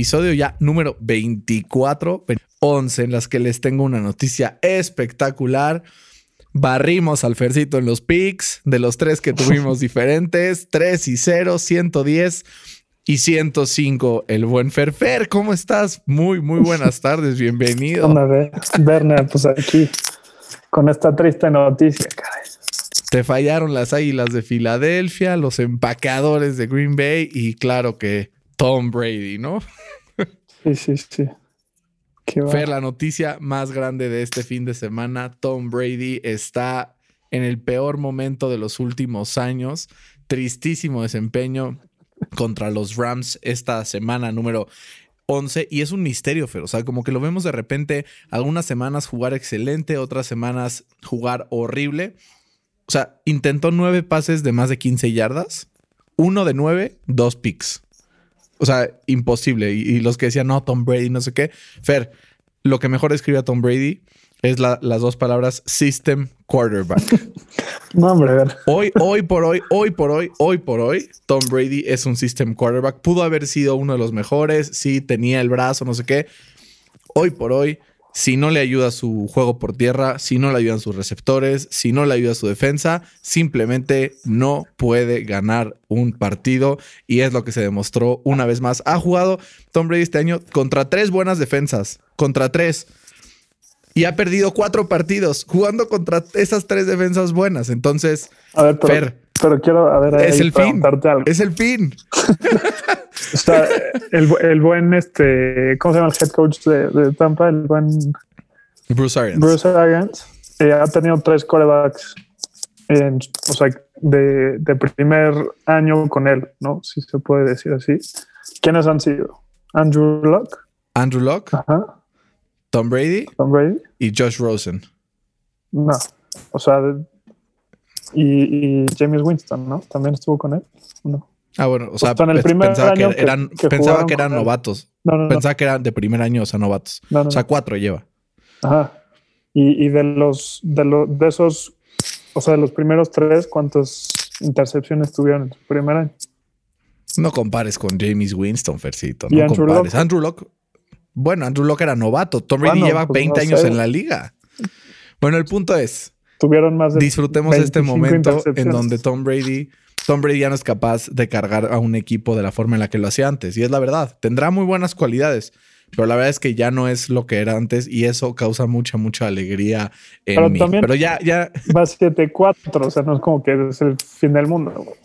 episodio ya número 24, 11, en las que les tengo una noticia espectacular. Barrimos al Fercito en los picks de los tres que tuvimos diferentes: 3 y 0, 110 y 105. El buen Ferfer, ¿cómo estás? Muy, muy buenas tardes, bienvenido. Hola, Berna, pues aquí con esta triste noticia, caray. Te fallaron las águilas de Filadelfia, los empacadores de Green Bay y claro que Tom Brady, ¿no? Sí, sí, sí. Fer, la noticia más grande de este fin de semana, Tom Brady está en el peor momento de los últimos años. Tristísimo desempeño contra los Rams esta semana número 11 y es un misterio, Fer. O sea, como que lo vemos de repente algunas semanas jugar excelente, otras semanas jugar horrible. O sea, intentó nueve pases de más de 15 yardas, uno de nueve, dos picks. O sea, imposible. Y, los que decían, no, Tom Brady, no sé qué. Fer, lo que mejor escribe a Tom Brady es las dos palabras system quarterback. no, hombre. Hoy, hoy por hoy, hoy por hoy, hoy por hoy, Tom Brady es un system quarterback. Pudo haber sido uno de los mejores, sí, tenía el brazo, no sé qué. Hoy por hoy, si no le ayuda su juego por tierra, si no le ayudan sus receptores, si no le ayuda su defensa, simplemente no puede ganar un partido y es lo que se demostró una vez más. Ha jugado Tom Brady este año contra tres buenas defensas, contra tres. Y ha perdido cuatro partidos jugando contra esas tres defensas buenas. Entonces, a ver, pero, quiero, a ver, es el fin. Es el fin. Está el, el, buen, este, ¿cómo se llama el head coach de, Tampa? El buen Bruce Arians. Bruce Arians eh, ha tenido tres corebacks en, o sea, de, de, primer año con él, ¿no? Si se puede decir así. ¿Quiénes han sido? Andrew Locke. Andrew Locke. Ajá. Tom Brady. Tom Brady. Y Josh Rosen. No. O sea, y, y James Winston, ¿no? También estuvo con él. No. Ah, bueno, o sea, pensaba, que eran, pensaba que eran novatos. pensaba que eran de primer año, o sea, novatos. o sea, cuatro lleva. Ajá. Y, de los, de los, de esos, o sea, de los primeros tres, ¿cuántas intercepciones tuvieron en su primer año? No compares con James Winston, Fercito. No Andrew compares. Andrew Locke. Bueno, Andrew Locke era novato. Tom Brady lleva 20 pues, años en la liga. Bueno, el punto es. Tuvieron más de Disfrutemos este momento en donde Tom Brady Tom Brady ya no es capaz de cargar a un equipo de la forma en la que lo hacía antes. Y es la verdad. Tendrá muy buenas cualidades, pero la verdad es que ya no es lo que era antes y eso causa mucha, mucha alegría en pero mí. pero ya, ya. Va 7-4, o sea, no es como que es el fin del mundo.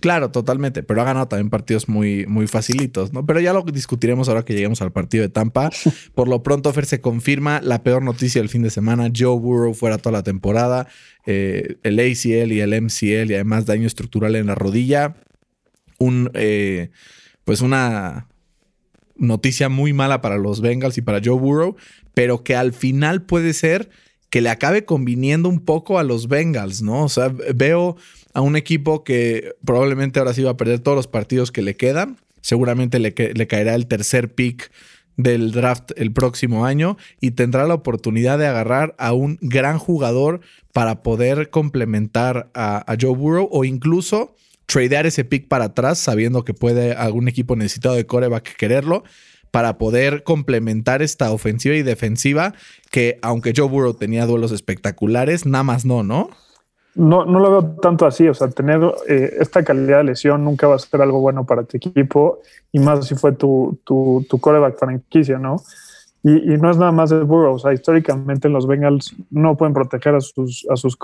Claro, totalmente, pero ha ganado también partidos muy, muy facilitos, ¿no? Pero ya lo discutiremos ahora que lleguemos al partido de Tampa. Por lo pronto, Fer se confirma la peor noticia del fin de semana. Joe Burrow fuera toda la temporada. Eh, el ACL y el MCL y además daño estructural en la rodilla. Un, eh, pues una noticia muy mala para los Bengals y para Joe Burrow, pero que al final puede ser que le acabe conviniendo un poco a los Bengals, ¿no? O sea, veo a un equipo que probablemente ahora sí va a perder todos los partidos que le quedan. Seguramente le, le caerá el tercer pick del draft el próximo año y tendrá la oportunidad de agarrar a un gran jugador para poder complementar a, Joe Burrow o incluso tradear ese pick para atrás sabiendo que puede algún equipo necesitado de coreback quererlo para poder complementar esta ofensiva y defensiva que aunque Joe Burrow tenía duelos espectaculares, nada más no, ¿no? No, no lo veo tanto así, o sea, tener eh, esta calidad de lesión nunca va a ser algo bueno para tu equipo y más si fue tu, tu, tu coreback franquicia, ¿no? Y, y, no es nada más de Burrow, o sea, históricamente los Bengals no pueden proteger a sus, a sus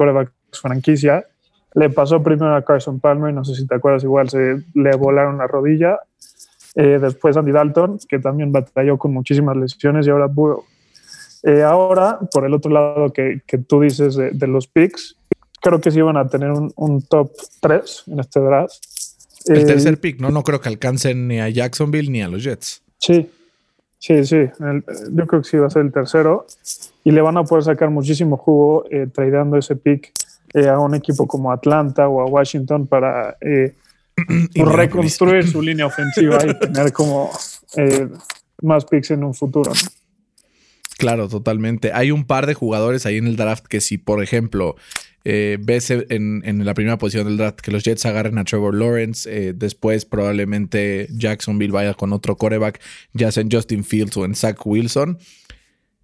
franquicia. Le pasó primero a Carson Palmer, no sé si te acuerdas, igual se le volaron la rodilla. Eh, después Andy Dalton, que también batalló con muchísimas lesiones, y ahora Burrow. Eh, ahora, por el otro lado que, que tú dices de, de los picks, creo que sí iban a tener un, top 3 en este draft. El eh, tercer pick, ¿no? No creo que alcancen ni a Jacksonville ni a los Jets. Sí, sí, sí. yo creo que sí va a ser el tercero. Y le van a poder sacar muchísimo jugo eh, tradeando ese pick eh, a un equipo como Atlanta o a Washington para eh, reconstruir su línea ofensiva y tener como eh, más picks en un futuro. Claro, totalmente. Hay un par de jugadores ahí en el draft que si, por ejemplo, eh, ves en, la primera posición del draft que los Jets agarren a Trevor Lawrence, eh, después probablemente Jacksonville vaya con otro coreback, ya sea en Justin Fields o en Zach Wilson.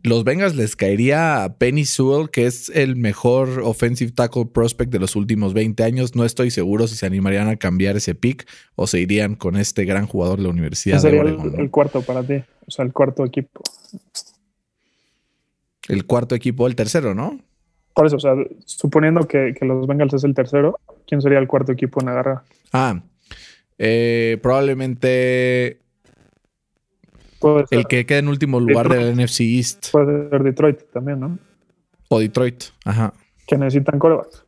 Los Bengals les caería a Penny Sewell, que es el mejor offensive tackle prospect de los últimos 20 años. No estoy seguro si se animarían a cambiar ese pick o se irían con este gran jugador de la Universidad de Oregon. El, el cuarto para ti, o sea, el cuarto equipo. El cuarto equipo, el tercero, ¿no? Por eso, o sea, suponiendo que, los Bengals es el tercero, ¿quién sería el cuarto equipo en agarrar? Ah, eh, probablemente el que queda en último lugar del NFC East. Puede ser Detroit también, ¿no? O Detroit, ajá. Que necesitan corebacks.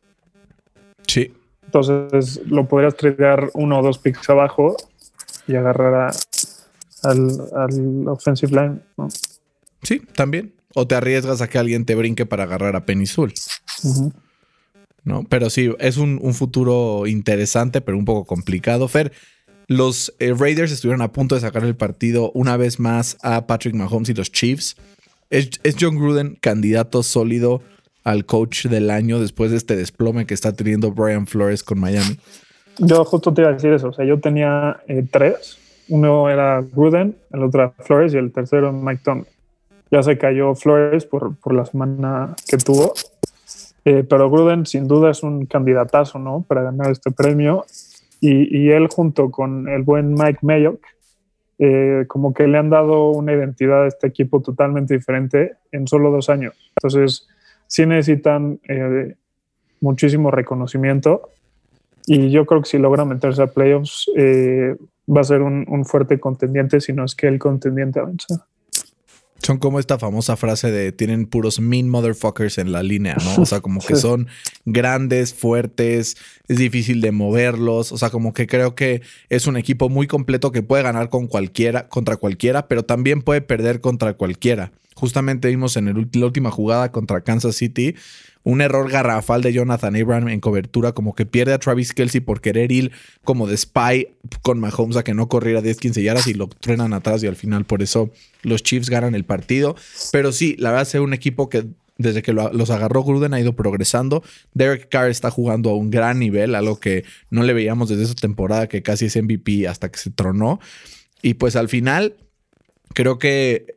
Sí. Entonces lo podrías tradear uno o dos picks abajo y agarrar al, al offensive line, ¿no? Sí, también. O te arriesgas a que alguien te brinque para agarrar a Penisul. ¿No? Pero sí, es un, futuro interesante, pero un poco complicado. Fer, los eh, Raiders estuvieron a punto de sacar el partido una vez más a Patrick Mahomes y los Chiefs. ¿Es, John Gruden candidato sólido al coach del año después de este desplome que está teniendo Brian Flores con Miami? Yo justo te iba a decir eso. O sea, yo tenía eh, tres. Uno era Gruden, el otro era Flores y el tercero Mike Tomlin. Ya se cayó Flores por, por la semana que tuvo. Eh, pero Gruden sin duda es un candidatazo, ¿no? Para ganar este premio. Y, y él junto con el buen Mike Mayock, eh, como que le han dado una identidad a este equipo totalmente diferente en solo dos años. Entonces, sí necesitan eh, muchísimo reconocimiento. Y yo creo que si logra meterse a playoffs, va a ser un, un, fuerte contendiente, si no es que el contendiente avanza. Son como esta famosa frase de tienen puros mean motherfuckers en la línea, ¿no? O sea, como que son grandes, fuertes, es difícil de moverlos. O sea, como que creo que es un equipo muy completo que puede ganar con cualquiera, contra cualquiera, pero también puede perder contra cualquiera. Justamente vimos en el, la última jugada contra Kansas City un error garrafal de Jonathan Abraham en cobertura, como que pierde a Travis Kelsey por querer ir como de spy con Mahomes a que no corriera 10, 15 yardas y lo truenan atrás y al final por eso los Chiefs ganan el partido. Pero sí, la verdad es un equipo que desde que los agarró Gruden ha ido progresando. Derek Carr está jugando a un gran nivel, algo que no le veíamos desde esa temporada que casi es MVP hasta que se tronó. Y pues al final creo que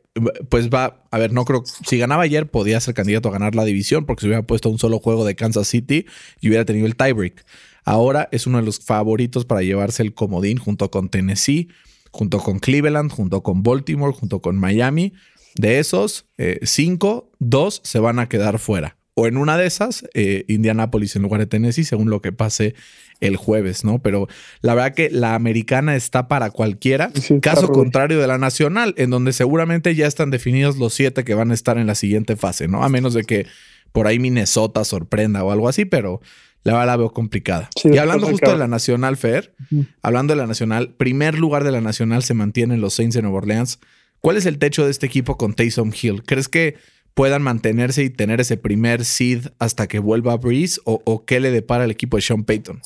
pues va, a ver, no creo, si ganaba ayer podía ser candidato a ganar la división porque se hubiera puesto un solo juego de Kansas City y hubiera tenido el tiebreak. Ahora es uno de los favoritos para llevarse el comodín junto con Tennessee, junto con Cleveland, junto con Baltimore, junto con Miami. De esos eh, cinco, dos se van a quedar fuera. O en una de esas, eh, Indianapolis en lugar de Tennessee, según lo que pase el jueves, ¿no? Pero la verdad que la americana está para cualquiera, caso contrario de la nacional, en donde seguramente ya están definidos los siete que van a estar en la siguiente fase, ¿no? A menos de que por ahí Minnesota sorprenda o algo así, pero la verdad la veo complicada. y hablando justo de la nacional, Fer, hablando de la nacional, primer lugar de la nacional se mantienen los Saints de Nueva Orleans. ¿Cuál es el techo de este equipo con Taysom Hill? ¿Crees que puedan mantenerse y tener ese primer seed hasta que vuelva Breeze o, qué le depara el equipo de Sean Payton?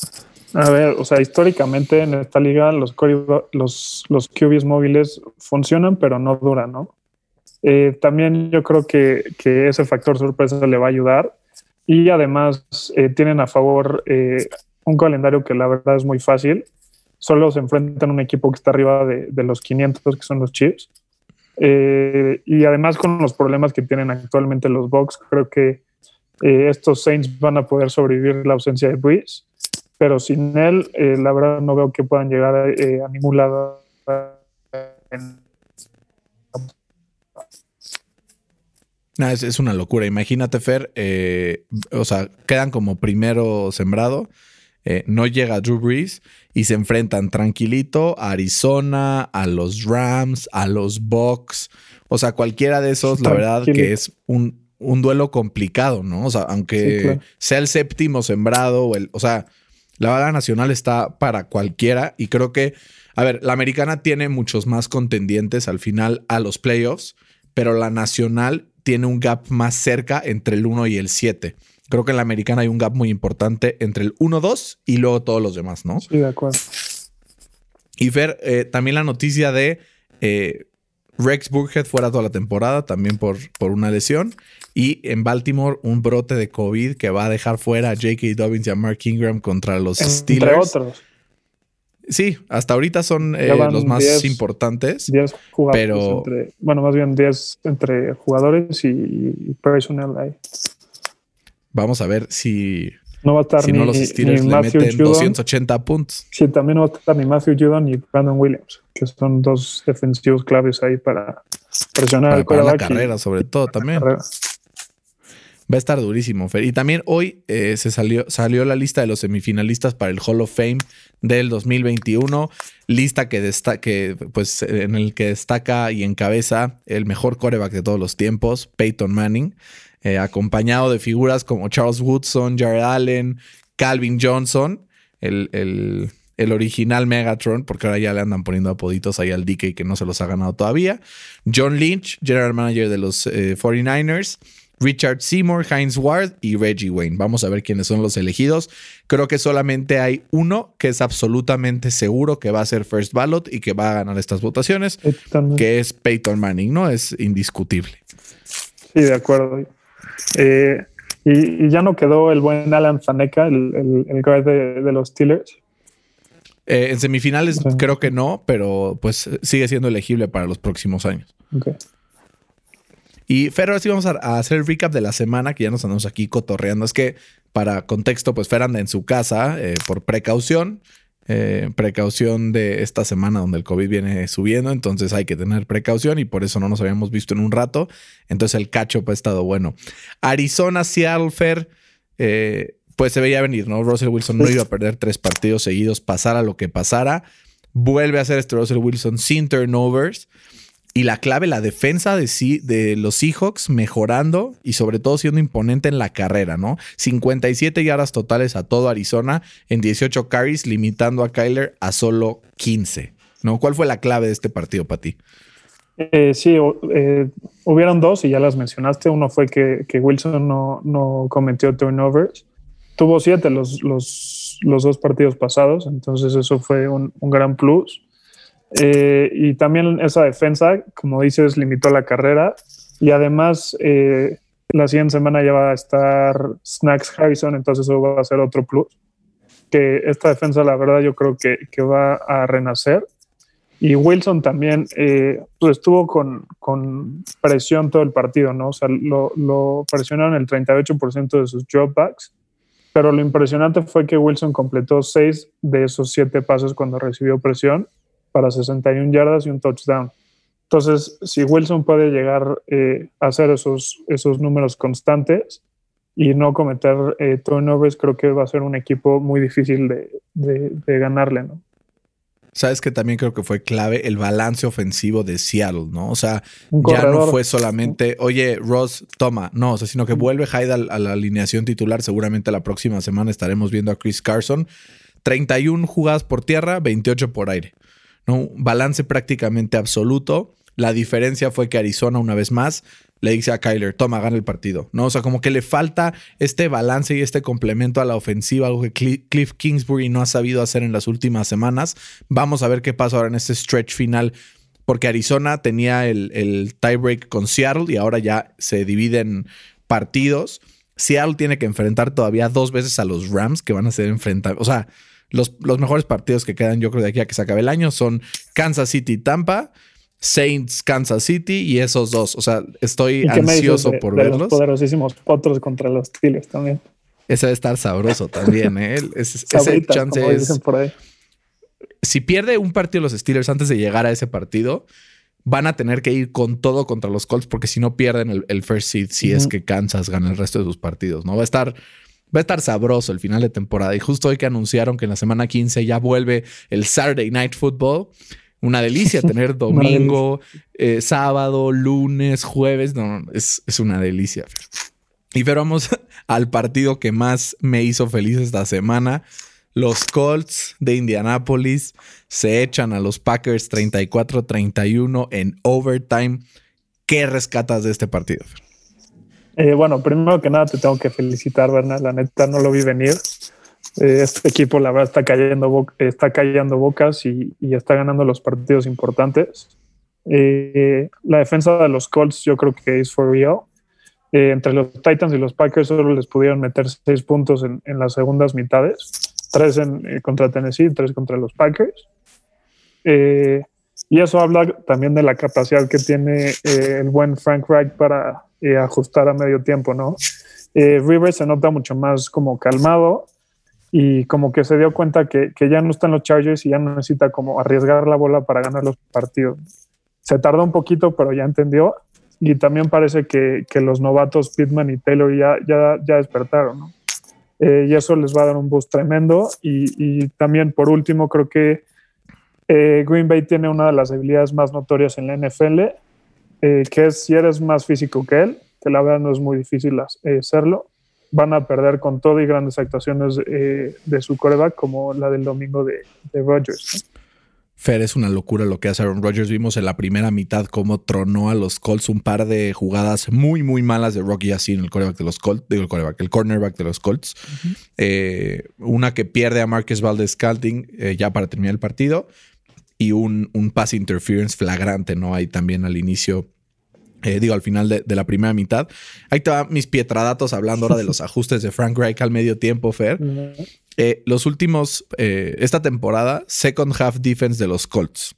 A ver, o sea, históricamente en esta liga los, los, los QBs móviles funcionan, pero no duran, ¿no? Eh, también yo creo que, ese factor sorpresa le va a ayudar y además eh, tienen a favor eh, un calendario que la verdad es muy fácil. Solo se enfrentan a un equipo que está arriba de, de los 500, que son los Chiefs. Eh, y además con los problemas que tienen actualmente los Bucks, creo que eh, estos Saints van a poder sobrevivir la ausencia de Breeze, pero sin él, eh, la verdad no veo que puedan llegar a, ningún lado. es, una locura. Imagínate, Fer, o sea, quedan como primero sembrado eh, no llega Drew Brees y se enfrentan tranquilito a Arizona, a los Rams, a los Bucks. O sea, cualquiera de esos, la verdad que es un, un, duelo complicado, ¿no? O sea, aunque sea el séptimo sembrado, o, el, o sea, la bala nacional está para cualquiera y creo que, a ver, la americana tiene muchos más contendientes al final a los playoffs, pero la nacional tiene un gap más cerca entre el 1 y el 7. Creo que en la americana hay un gap muy importante entre el 1-2 y luego todos los demás, ¿no? Sí, de acuerdo. Y Fer, eh, también la noticia de eh, Rex Burkhead fuera toda la temporada, también por, por una lesión. Y en Baltimore, un brote de COVID que va a dejar fuera a J.K. Dobbins y a Mark Ingram contra los Steelers. otros. Sí, hasta ahorita son eh, los más importantes. 10 jugadores. bueno, más bien 10 entre jugadores y, personal ahí. Vamos a ver si. No va a estar si ni, no los Steelers le meten 280 puntos. Sí, también no va a estar ni Matthew Judon ni Brandon Williams, que son dos defensivos claves ahí para presionar para, la carrera, sobre todo también. Va a estar durísimo, Fer. Y también hoy eh, se salió, salió la lista de los semifinalistas para el Hall of Fame del 2021. Lista que, que pues, en el que destaca y encabeza el mejor coreback de todos los tiempos, Peyton Manning, eh, acompañado de figuras como Charles Woodson, Jared Allen, Calvin Johnson, el, el, original Megatron, porque ahora ya le andan poniendo apoditos ahí al DK que no se los ha ganado todavía. John Lynch, general manager de los 49ers. Eh, Richard Seymour, Heinz Ward y Reggie Wayne. Vamos a ver quiénes son los elegidos. Creo que solamente hay uno que es absolutamente seguro que va a ser First Ballot y que va a ganar estas votaciones, que es Peyton Manning, ¿no? Es indiscutible. Sí, de acuerdo. Eh, y, ya no quedó el buen Alan Faneca, el, el, guard de, los Steelers. Eh, en semifinales creo que no, pero pues sigue siendo elegible para los próximos años. Okay. Y Fer, ahora sí vamos a, hacer el recap de la semana que ya nos andamos aquí cotorreando. Es que para contexto, pues Fer anda en su casa eh, por precaución. Eh, precaución de esta semana donde el COVID viene subiendo, entonces hay que tener precaución y por eso no nos habíamos visto en un rato. Entonces el cacho pues, ha estado bueno. Arizona, Seattle, Fer, eh, pues se veía venir, ¿no? Russell Wilson no iba a perder tres partidos seguidos, pasara lo que pasara. Vuelve a hacer este Russell Wilson sin turnovers. Y la clave, la defensa de, sí, de los Seahawks mejorando y sobre todo siendo imponente en la carrera, ¿no? 57 yardas totales a todo Arizona en 18 carries, limitando a Kyler a solo 15, ¿no? ¿Cuál fue la clave de este partido para ti? Eh, sí, eh, hubieron dos y ya las mencionaste. Uno fue que, Wilson no, cometió turnovers. Tuvo siete los, los, dos partidos pasados, entonces eso fue un gran plus. Eh, y también esa defensa, como dices, limitó la carrera. Y además, eh, la siguiente semana ya va a estar Snacks Harrison, entonces eso va a ser otro plus. Que esta defensa, la verdad, yo creo que, que va a renacer. Y Wilson también eh, pues estuvo con, con, presión todo el partido, ¿no? O sea, lo, lo presionaron el 38% de sus dropbacks. Pero lo impresionante fue que Wilson completó seis de esos siete pasos cuando recibió presión para 61 yardas y un touchdown. Entonces, si Wilson puede llegar eh, a hacer esos, esos números constantes y no cometer eh, turnovers, creo que va a ser un equipo muy difícil de, ganarle, ¿no? Sabes que también creo que fue clave el balance ofensivo de Seattle, ¿no? O sea, ya no fue solamente, oye, Ross, toma, no, o sea, sino que vuelve Hyde a, a la alineación titular. Seguramente la próxima semana estaremos viendo a Chris Carson. 31 jugadas por tierra, 28 por aire. ¿No? Balance prácticamente absoluto. La diferencia fue que Arizona, una vez más, le dice a Kyler, toma, gana el partido, ¿no? O sea, como que le falta este balance y este complemento a la ofensiva, algo que Cliff Kingsbury no ha sabido hacer en las últimas semanas. Vamos a ver qué pasa ahora en este stretch final, porque Arizona tenía el, el tiebreak con Seattle y ahora ya se dividen partidos. Seattle tiene que enfrentar todavía dos veces a los Rams que van a ser enfrentados. O sea, los, mejores partidos que quedan, yo creo, de aquí a que se acabe el año son Kansas City Tampa, Saints Kansas City y esos dos. O sea, estoy ansioso por verlos. Los poderosísimos potros contra los Steelers también. Ese debe estar sabroso también, ¿eh? ese chance es. Si pierde un partido los Steelers antes de llegar a ese partido, van a tener que ir con todo contra los Colts porque si no pierden el, first seed, si es que Kansas gana el resto de sus partidos, ¿no? Va a estar Va a estar sabroso el final de temporada. Y justo hoy que anunciaron que en la semana 15 ya vuelve el Saturday Night Football. Una delicia tener domingo, eh, sábado, lunes, jueves. No, es, es una delicia. Y pero vamos al partido que más me hizo feliz esta semana. Los Colts de Indianapolis se echan a los Packers 34-31 en overtime. ¿Qué rescatas de este partido? Eh, bueno, primero que nada te tengo que felicitar, Bernal. La neta no lo vi venir. Eh, este equipo, la verdad, está cayendo, está cayendo bocas y, está ganando los partidos importantes. Eh, la defensa de los Colts, yo creo que es for real. entre los Titans y los Packers solo les pudieron meter seis puntos en, las segundas mitades, tres en, contra Tennessee, tres contra los Packers. Y eso habla también de la capacidad que tiene el buen Frank Reich para ajustar a medio tiempo, ¿no? Rivers se nota mucho más como calmado, y como que se dio cuenta que, que, ya no están los Chargers y ya no necesita como arriesgar la bola para ganar los partidos. Se tardó un poquito, pero ya entendió. Y también parece que, que los novatos Pittman y Taylor ya, ya, ya despertaron, ¿no? Eh, y eso les va a dar un boost tremendo. Y, y también, por último, creo que eh, Green Bay tiene una de las habilidades más notorias en la NFL, eh, que es si eres más físico que él, que la verdad no es muy difícil serlo, van a perder con todo y grandes actuaciones eh, de su coreback, como la del domingo de, de Rodgers. Fer, es una locura lo que hace Aaron Rodgers. Vimos en la primera mitad cómo tronó a los Colts un par de jugadas muy, muy malas de Rocky así en el coreback de los Colts, digo el coreback, el cornerback de los Colts. Eh, una que pierde a Marcus Valdez Scalding eh, ya para terminar el partido y un, un pass interference flagrante, ¿no? Ahí también al inicio eh, digo, al final de, la primera mitad. Ahí te van mis pietradatos hablando ahora de los ajustes de Frank Reich al medio tiempo, Fer. Eh, los últimos, eh, esta temporada, second half defense de los Colts.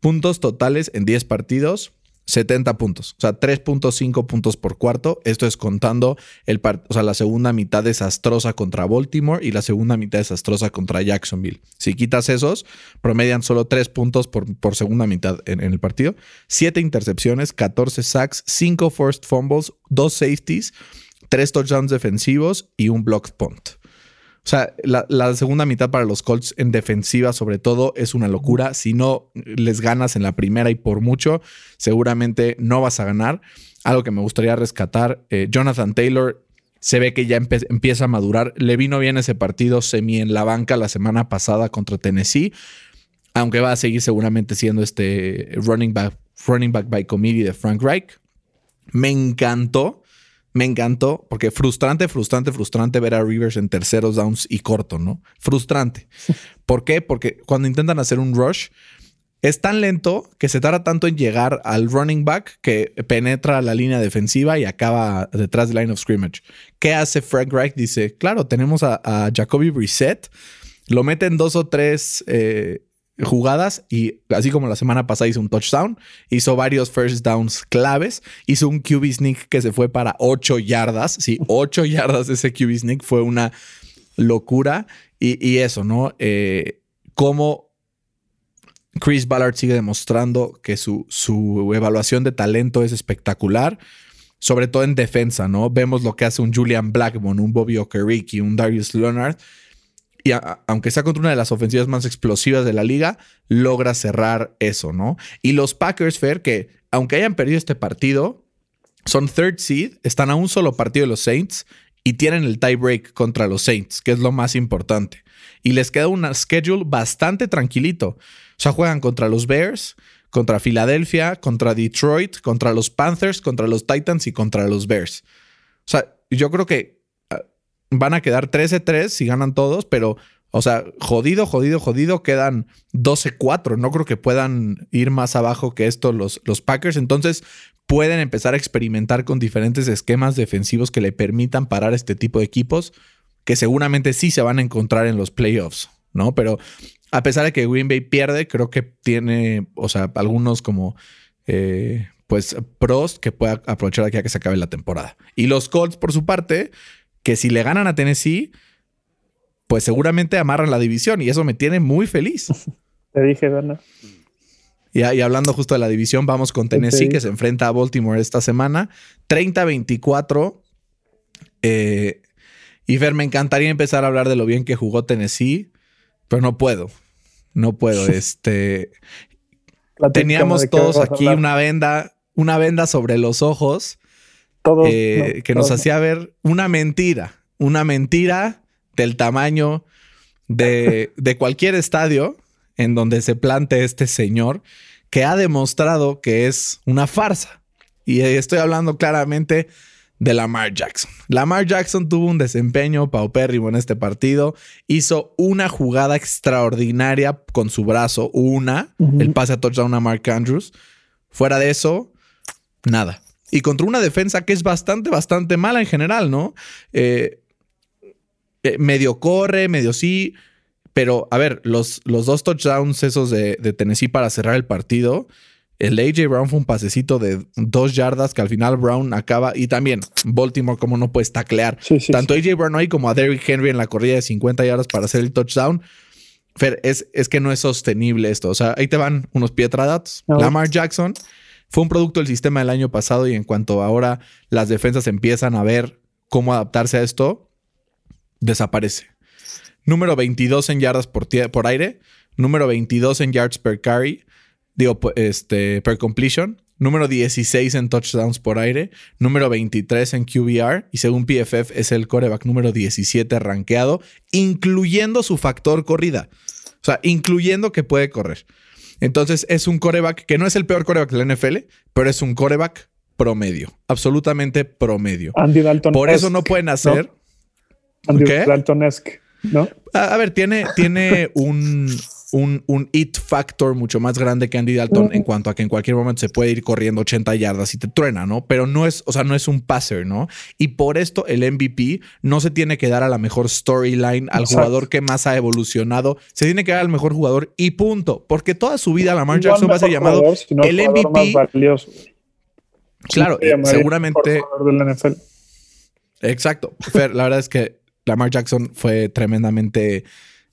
Puntos totales en 10 partidos, 70 puntos, o sea, 3.5 puntos por cuarto. Esto es contando el o sea, la segunda mitad desastrosa contra Baltimore y la segunda mitad desastrosa contra Jacksonville. Si quitas esos, promedian solo 3 puntos por, por segunda mitad en, el partido. 7 intercepciones, 14 sacks, 5 forced fumbles, 2 safeties, 3 touchdowns defensivos y un blocked punt. O sea, la, segunda mitad para los Colts en defensiva, sobre todo, es una locura. Si no les ganas en la primera y por mucho, seguramente no vas a ganar. Algo que me gustaría rescatar, eh, Jonathan Taylor se ve que ya empieza a madurar. Le vino bien ese partido semi en la banca la semana pasada contra Tennessee, aunque va a seguir seguramente siendo este running back, running back by committee de Frank Reich. Me encantó me encantó porque frustrante, frustrante, frustrante ver a Rivers en terceros downs y corto, ¿no? Frustrante. ¿Por qué? Porque cuando intentan hacer un rush, es tan lento que se tarda tanto en llegar al running back que penetra la línea defensiva y acaba detrás del line of scrimmage. ¿Qué hace Frank Reich? Dice, claro, tenemos a, Jacoby Brissett, lo meten dos o tres eh, jugadas y así como la semana pasada hizo un touchdown, hizo varios first downs claves, hizo un QB sneak que se fue para 8 yardas, sí, 8 yardas de ese QB sneak fue una locura y, eso, ¿no? Eh, cómo Chris Ballard sigue demostrando que su, su evaluación de talento es espectacular sobre todo en defensa, ¿no? Vemos lo que hace un Julian Blackmon, un Bobby Okereke, un Darius Leonard, y aunque sea contra una de las ofensivas más explosivas de la liga, logra cerrar eso, ¿no? Y los Packers, Fair, que aunque hayan perdido este partido, son third seed, están a un solo partido de los Saints y tienen el tiebreak contra los Saints, que es lo más importante. Y les queda un schedule bastante tranquilito. O sea, juegan contra los Bears, contra Filadelfia, contra Detroit, contra los Panthers, contra los Titans y contra los Bears. O sea, yo creo que van a quedar 13-3 si ganan todos, pero, o sea, jodido, jodido, jodido, quedan 12-4. No creo que puedan ir más abajo que esto los, los Packers. Entonces, pueden empezar a experimentar con diferentes esquemas defensivos que le permitan parar este tipo de equipos que seguramente sí se van a encontrar en los playoffs, ¿no? Pero a pesar de que Green Bay pierde, creo que tiene, o sea, algunos como... Eh, pues pros que pueda aprovechar aquí a que se acabe la temporada. Y los Colts, por su parte, que si le ganan a Tennessee, pues seguramente amarran la división y eso me tiene muy feliz. Te dije, Bernard. Y, y, hablando justo de la división, vamos con Tennessee, que se enfrenta a Baltimore esta semana. 30-24. Eh, y Fer, me encantaría empezar a hablar de lo bien que jugó Tennessee, pero no puedo. No puedo. este. Teníamos todos aquí una venda, una venda sobre los ojos eh, que nos hacía ver una mentira, una mentira del tamaño de, de cualquier estadio en donde se plante este señor que ha demostrado que es una farsa. Y estoy hablando claramente de Lamar Jackson. Lamar Jackson tuvo un desempeño paupérrimo en este partido. Hizo una jugada extraordinaria con su brazo, una, el pase a touchdown a Mark Andrews. Fuera de eso, nada. Y contra una defensa que es bastante, bastante mala en general, ¿no? Eh, eh, medio corre, medio sí. Pero, a ver, los, los dos touchdowns esos de, de Tennessee para cerrar el partido el AJ Brown fue un pasecito de dos yardas que al final Brown acaba. Y también Baltimore, como no puedes taclear. Tanto AJ Brown ahí como a Derrick Henry en la corrida de 50 yardas para hacer el touchdown. Fer, es, es que no es sostenible esto. O sea, ahí te van unos pietradatos. Lamar Jackson fue un producto del sistema del año pasado y en cuanto ahora las defensas empiezan a ver cómo adaptarse a esto, desaparece. Número 22 en yardas por, aire. Número 22 en yards per carry digo, este, per completion, número 16 en touchdowns por aire, número 23 en QBR y según PFF es el coreback número 17 rankeado, incluyendo su factor corrida. O sea, incluyendo que puede correr. Entonces es un coreback que no es el peor coreback de la NFL, pero es un coreback promedio, absolutamente promedio. Andy Dalton. Por eso no pueden hacer. Andy Dalton-esque, ¿no? a, ver, tiene, tiene un, un, un it factor mucho más grande que Andy Dalton en cuanto a que en cualquier momento se puede ir corriendo 80 yardas y te truena, ¿no? Pero no es, o sea, no es un passer, ¿no? Y por esto el MVP no se tiene que dar a la mejor storyline, al jugador que más ha evolucionado, se tiene que dar al mejor jugador y punto, porque toda su vida Lamar Jackson va a ser llamado el MVP. Claro, seguramente. Exacto. la verdad es que Lamar Jackson fue tremendamente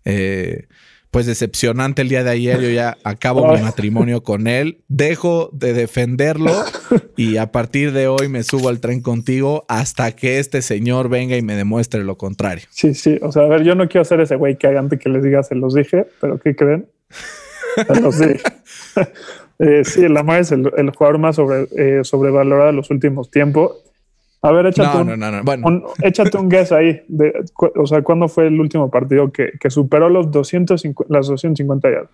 eh, pues decepcionante el día de ayer. Yo ya acabo mi matrimonio con él. Dejo de defenderlo y a partir de hoy me subo al tren contigo hasta que este señor venga y me demuestre lo contrario. Sí, sí. O sea, a ver, yo no quiero ser ese güey que antes que les diga se los dije, pero ¿qué creen? Se los dije. eh, sí, Lamar es el, jugador más sobre, eh, sobrevalorado de los últimos tiempos. A ver, échate, un, échate un guess ahí. o sea, ¿cuándo fue el último partido que, superó los 250, las 250 yardas?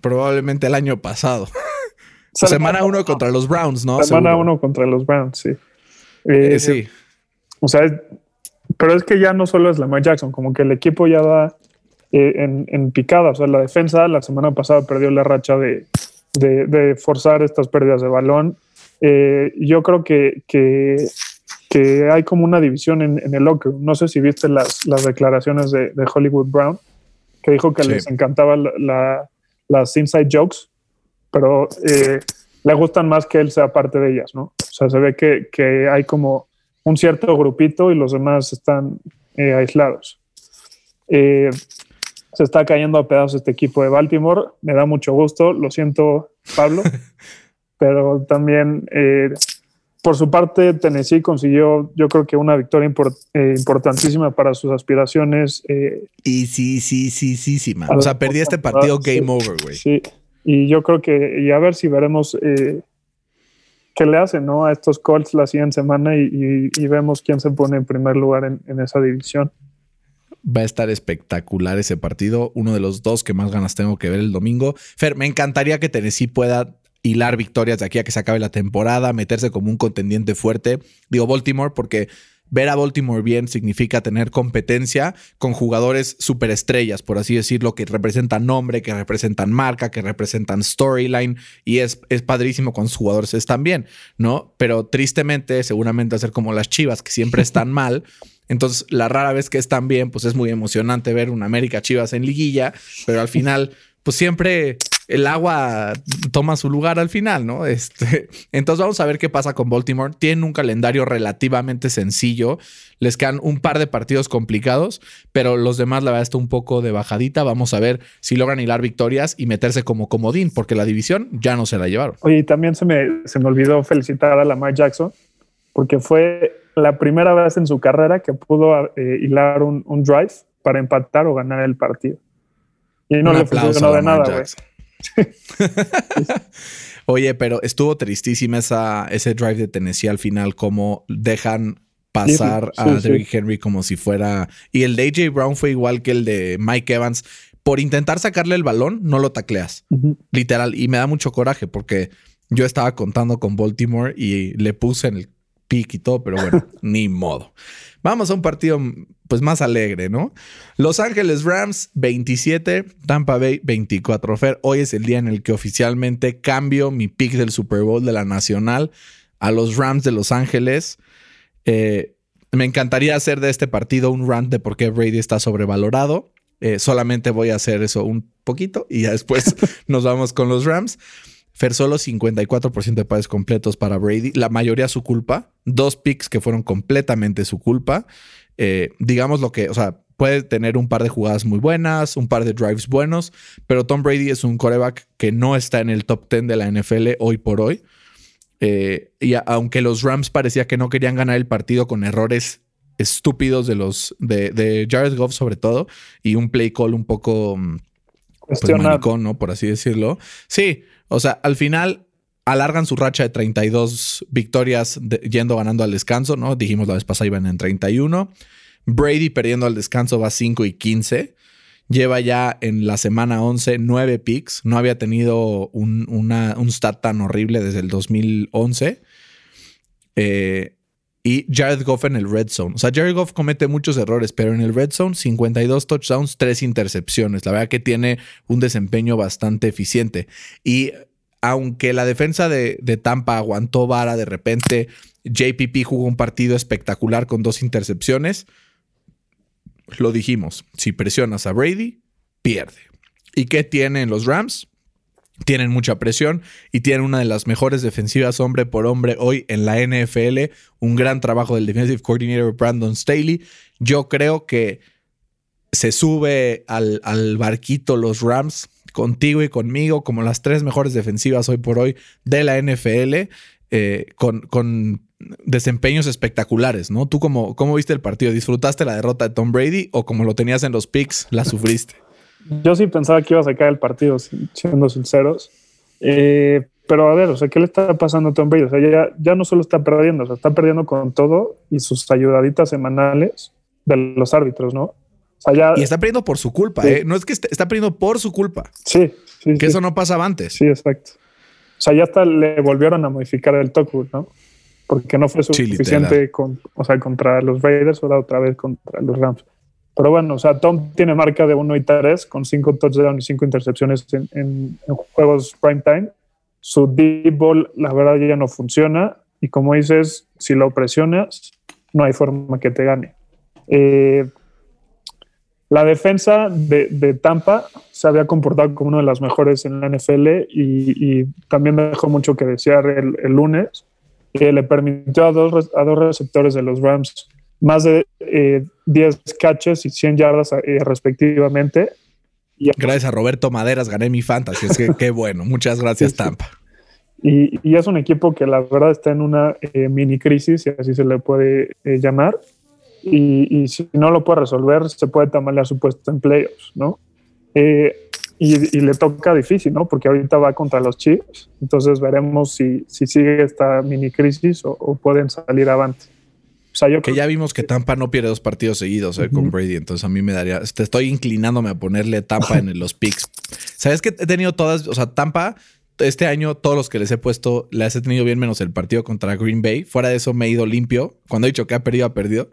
Probablemente el año pasado. semana uno contra los Browns, ¿no? Semana uno contra los Browns, sí. Eh, sí. O sea, pero es que ya no solo es Lamar Jackson, como que el equipo ya va eh, en, picada. O sea, la defensa la semana pasada perdió la racha de, de forzar estas pérdidas de balón eh, yo creo que, que, hay como una división en, el locker. No sé si viste las, las declaraciones de, Hollywood Brown, que dijo que les encantaba las inside jokes, pero eh, le gustan más que él sea parte de ellas, ¿no? O sea, se ve que, que hay como un cierto grupito y los demás están eh, aislados. se está cayendo a pedazos este equipo de Baltimore. Me da mucho gusto. Lo siento, Pablo. pero también eh, por su parte Tennessee consiguió yo creo que una victoria eh, importantísima para sus aspiraciones. Eh, y sí, sí, sí, sí, sí, man. O sea, perdí este partido game over, güey. Sí, y yo creo que, y a ver si veremos qué le hacen ¿no? a estos Colts la siguiente semana y, vemos quién se pone en primer lugar en, en esa división. Va a estar espectacular ese partido, uno de los dos que más ganas tengo que ver el domingo. Fer, me encantaría que Tennessee pueda hilar victorias de aquí a que se acabe la temporada, meterse como un contendiente fuerte. Digo Baltimore porque ver a Baltimore bien significa tener competencia con jugadores superestrellas, por así decirlo, que representan nombre, que representan marca, que representan storyline y es, es padrísimo cuando sus jugadores están bien, ¿no? Pero tristemente, seguramente hacer como las Chivas, que siempre están mal. Entonces, la rara vez que están bien, pues es muy emocionante ver un América Chivas en liguilla, pero al final, pues siempre el agua toma su lugar al final, ¿no? Este, entonces vamos a ver qué pasa con Baltimore. Tienen un calendario relativamente sencillo. Les quedan un par de partidos complicados, pero los demás la verdad está un poco de bajadita. Vamos a ver si logran hilar victorias y meterse como comodín, porque la división ya no se la llevaron. Oye, y también se me, se me olvidó felicitar a Lamar Jackson, porque fue la primera vez en su carrera que pudo eh, hilar un, drive para empatar o ganar el partido. Y no le funcionó de nada, güey. Oye, pero estuvo tristísima esa, ese drive de Tennessee al final, como dejan pasar a Derrick Henry como si fuera. Y el de AJ Brown fue igual que el de Mike Evans. Por intentar sacarle el balón, no lo tacleas. Literal. Y me da mucho coraje porque yo estaba contando con Baltimore y le puse en el pick y todo, pero bueno, ni modo. Vamos a un partido pues más alegre, ¿no? Los Ángeles Rams 27, Tampa Bay 24. Fer, hoy es el día en el que oficialmente cambio mi pick del Super Bowl de la Nacional a los Rams de Los Ángeles. Eh, me encantaría hacer de este partido un rant de por qué Brady está sobrevalorado. Eh, solamente voy a hacer eso un poquito y ya después nos vamos con los Rams. Fer, solo 54% de pases completos para Brady. La mayoría su culpa. Dos picks que fueron completamente su culpa. Eh, digamos lo que, o sea, puede tener un par de jugadas muy buenas, un par de drives buenos, pero Tom Brady es un coreback que no está en el top 10 de la NFL hoy por hoy. Eh, y aunque los Rams parecía que no querían ganar el partido con errores estúpidos de los de, de Jared Goff sobre todo y un play call un poco mm, pues, maricón, ¿no? Por así decirlo. Sí, o sea, al final alargan su racha de 32 victorias yendo ganando al descanso, ¿no? Dijimos la vez pasada iban en 31. Brady perdiendo al descanso va 5 y 15. Lleva ya en la semana 11 9 picks. No había tenido un, un stat tan horrible desde el 2011. Eh, y Jared Goff en el red zone. O sea, Jared Goff comete muchos errores, pero en el red zone 52 touchdowns, 3 intercepciones. La verdad que tiene un desempeño bastante eficiente. Y aunque la defensa de, de Tampa aguantó vara de repente, JPP jugó un partido espectacular con dos intercepciones lo dijimos, si presionas a Brady, pierde. ¿Y qué tienen los Rams? Tienen mucha presión y tienen una de las mejores defensivas hombre por hombre hoy en la NFL. Un gran trabajo del defensive coordinator Brandon Staley. Yo creo que se sube al, al barquito los Rams contigo y conmigo como las tres mejores defensivas hoy por hoy de la NFL. Eh, con, con desempeños espectaculares, ¿no? ¿Tú cómo, cómo viste el partido? ¿Disfrutaste la derrota de Tom Brady o como lo tenías en los picks, la sufriste? Yo sí pensaba que iba a sacar el partido, siendo sinceros. Eh, pero a ver, o sea, ¿qué le está pasando a Tom Brady? O sea, ya, ya no solo está perdiendo, o sea, está perdiendo con todo y sus ayudaditas semanales de los árbitros, ¿no? O sea, y está perdiendo por su culpa, ¿eh? No es que está perdiendo por su culpa. Sí, sí. Que eso no pasaba antes. Sí, exacto. O sea, ya hasta le volvieron a modificar el talk, ¿no? porque no fue suficiente con, o sea, contra los Raiders o la otra vez contra los Rams. Pero bueno, o sea, Tom tiene marca de 1 y 3 con 5 touchdowns y 5 intercepciones en, en, juegos prime time. Su deep ball, la verdad, ya no funciona. Y como dices, si lo presionas, no hay forma que te gane. Eh, la defensa de, de, Tampa se había comportado como una de las mejores en la NFL y, y también dejó mucho que desear el, el lunes que le permitió a dos, a dos receptores de los Rams más de 10 eh, catches y 100 yardas eh, respectivamente. gracias a Roberto Maderas gané mi fantasy. Es que qué bueno. Muchas gracias, Tampa. Y, y, es un equipo que la verdad está en una eh, mini crisis, y así se le puede llamar. Y, y, si no lo puede resolver, se puede tamalear su puesto en playoffs, ¿no? y, le toca difícil, ¿no? Porque ahorita va contra los Chiefs. Entonces veremos si, si sigue esta mini crisis o, pueden salir avante. O sea, yo que ya vimos que Tampa no pierde dos partidos seguidos eh, con Brady, entonces a mí me daría, te estoy inclinándome a ponerle Tampa en los picks. ¿Sabes que he tenido todas, o sea, Tampa este año todos los que les he puesto las he tenido bien menos el partido contra Green Bay. Fuera de eso me he ido limpio. Cuando he dicho que ha perdido, ha perdido.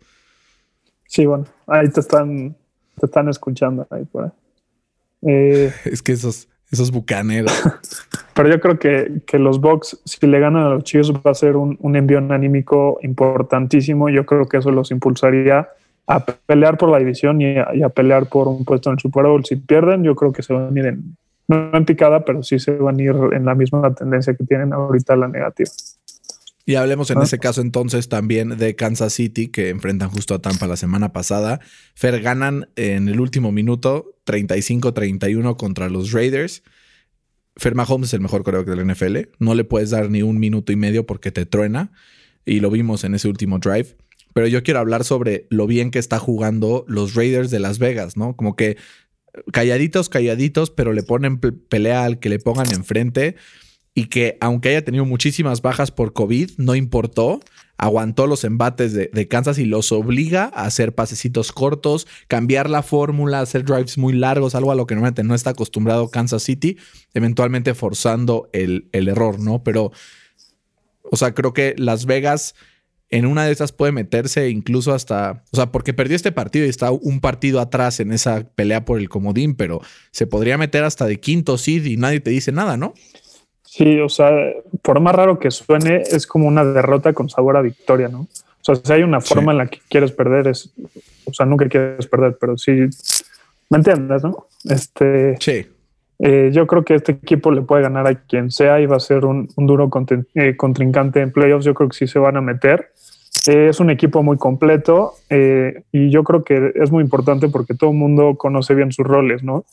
Sí, bueno, ahí te están, te están escuchando ahí por ahí. Eh, es que esos, esos bucaneros. Pero yo creo que, que, los Bucks, si le ganan a los Chiefs, va a ser un, un envío anímico importantísimo. Yo creo que eso los impulsaría a pelear por la división y a, pelear por un puesto en el Super Bowl. Si pierden, yo creo que se van a ir en, no en picada, pero sí se van a ir en la misma tendencia que tienen ahorita la negativa. Y hablemos en ah. ese caso entonces también de Kansas City, que enfrentan justo a Tampa la semana pasada. Fer ganan en el último minuto 35-31 contra los Raiders. Fer Mahomes es el mejor coreback del NFL. No le puedes dar ni un minuto y medio porque te truena. Y lo vimos en ese último drive. Pero yo quiero hablar sobre lo bien que está jugando los Raiders de Las Vegas, ¿no? Como que calladitos, calladitos, pero le ponen pelea al que le pongan enfrente y que aunque haya tenido muchísimas bajas por COVID, no importó, aguantó los embates de, Kansas y los obliga a hacer pasecitos cortos, cambiar la fórmula, hacer drives muy largos, algo a lo que normalmente no está acostumbrado Kansas City, eventualmente forzando el, el error, ¿no? Pero, o sea, creo que Las Vegas en una de esas puede meterse incluso hasta, o sea, porque perdió este partido y está un partido atrás en esa pelea por el comodín, pero se podría meter hasta de quinto seed y nadie te dice nada, ¿no? Sí, o sea, por más raro que suene, es como una derrota con sabor a victoria, ¿no? O sea, si hay una forma en la que quieres perder, es, o sea, nunca quieres perder, pero sí, ¿me entiendes, no? Este, sí. Eh, yo creo que este equipo le puede ganar a quien sea y va a ser un, duro eh, contrincante en playoffs. Yo creo que sí se van a meter. Eh, es un equipo muy completo y yo creo que es muy importante porque todo el mundo conoce bien sus roles, ¿no?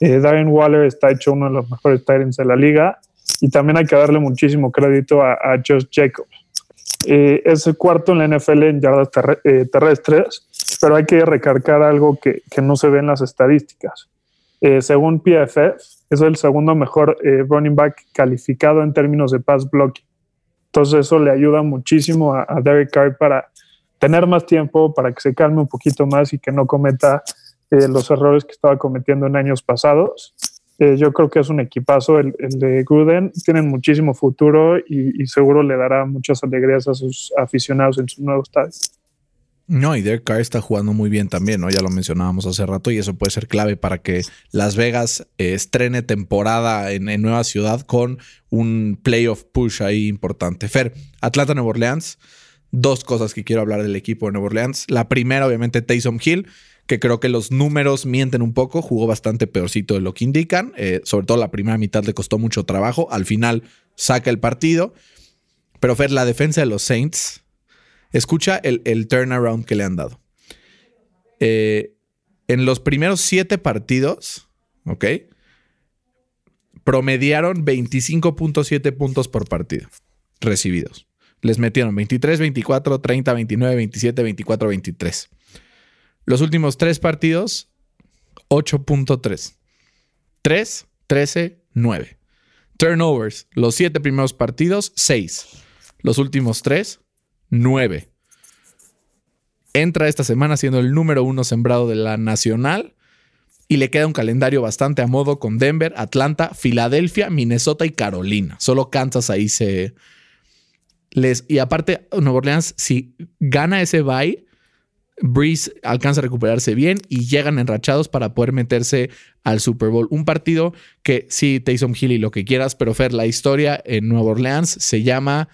Darren Waller está hecho uno de los mejores Tyrants de la liga y también hay que darle muchísimo crédito a, Josh Jacobs. es el cuarto en la NFL en yardas terrestres, pero hay que recargar algo que, que no se ve en las estadísticas. según PFF, es el segundo mejor eh, running back calificado en términos de pass blocking. Entonces eso le ayuda muchísimo a, Derek Carr para tener más tiempo, para que se calme un poquito más y que no cometa eh, los errores que estaba cometiendo en años pasados. Eh, yo creo que es un equipazo el, de Gruden. Tienen muchísimo futuro y, seguro le dará muchas alegrías a sus aficionados en su nuevo estadio. No, y Derek Carr está jugando muy bien también, ¿no? Ya lo mencionábamos hace rato y eso puede ser clave para que Las Vegas eh, estrene temporada en, Nueva Ciudad con un playoff push ahí importante. Fer, Atlanta Nueva Orleans, dos cosas que quiero hablar del equipo de Nueva Orleans. La primera, obviamente, Taysom Hill, que creo que los números mienten un poco, jugó bastante peorcito de lo que indican, eh, sobre todo la primera mitad le costó mucho trabajo, al final saca el partido. Pero Fer, la defensa de los Saints Escucha el, turnaround que le han dado. Eh, en los primeros siete partidos, ¿ok? Promediaron 25.7 puntos por partido recibidos. Les metieron 23, 24, 30, 29, 27, 24, 23. Los últimos tres partidos, 8.3. 3, 13, 9. Turnovers, los siete primeros partidos, 6. Los últimos tres, 9. Entra esta semana siendo el número uno sembrado de la nacional y le queda un calendario bastante a modo con Denver, Atlanta, Filadelfia, Minnesota y Carolina. Solo Kansas ahí se les y aparte Nueva Orleans si gana ese bye Breeze alcanza a recuperarse bien y llegan enrachados para poder meterse al Super Bowl. Un partido que sí, Taysom Hill y lo que quieras, pero Fer, la historia en Nueva Orleans se llama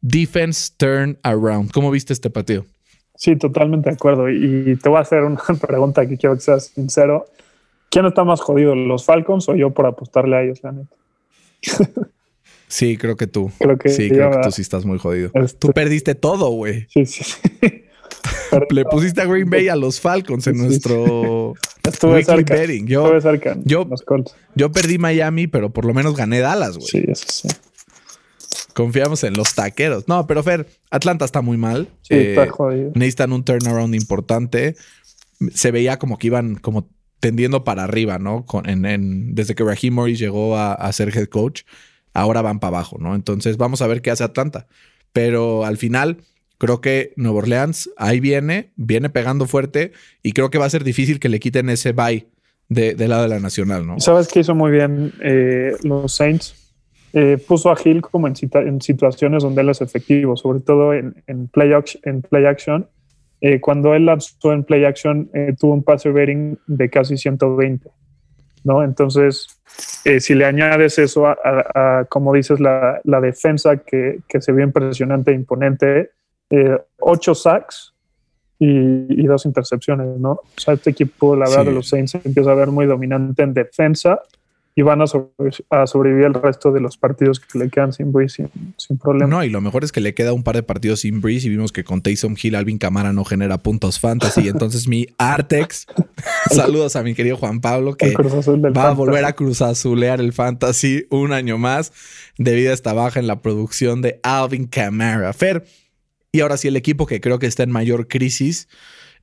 Defense Turn Around. ¿Cómo viste este partido? Sí, totalmente de acuerdo. Y te voy a hacer una pregunta que quiero que seas sincero. ¿Quién está más jodido, los Falcons o yo por apostarle a ellos, la neta? Sí, creo que tú. Creo que sí, creo que tú sí estás muy jodido. Este tú perdiste todo, güey. Sí, sí, sí. Le pusiste a Green Bay a los Falcons en nuestro Estuve cerca. Betting. Yo, Estuve cerca. Yo, yo perdí Miami, pero por lo menos gané Dallas, güey. Sí, eso sí. Confiamos en los taqueros. No, pero Fer, Atlanta está muy mal. Sí, está eh, jodido. Necesitan un turnaround importante. Se veía como que iban como tendiendo para arriba, ¿no? Con, en, desde que Raheem Morris llegó a, ser head coach, ahora van para abajo, ¿no? Entonces vamos a ver qué hace Atlanta. Pero al final, creo que Nueva Orleans ahí viene, viene pegando fuerte y creo que va a ser difícil que le quiten ese bye de, del lado de la nacional, ¿no? ¿Sabes qué hizo muy bien eh, los Saints? Eh, puso a Hill como en, en, situaciones donde él es efectivo, sobre todo en, en play, en play action. Eh, cuando él lanzó en play action, eh, tuvo un passer rating de casi 120. ¿no? Entonces, si le añades eso a, como dices, la, la defensa que, que, se vio impresionante e imponente, ocho sacks y, y, dos intercepciones, ¿no? O sea, este equipo, la verdad, de los Saints empieza a ver muy dominante en defensa y van a, sobrevivir el resto de los partidos que le quedan sin Breeze sin, problema. No, y lo mejor es que le queda un par de partidos sin Breeze y vimos que con Taysom Hill Alvin Camara no genera puntos fantasy. Entonces mi Artex, saludos a mi querido Juan Pablo que va a volver a cruzazulear el fantasy un año más debido a esta baja en la producción de Alvin Camara. Fer, y ahora sí el equipo que creo que está en mayor crisis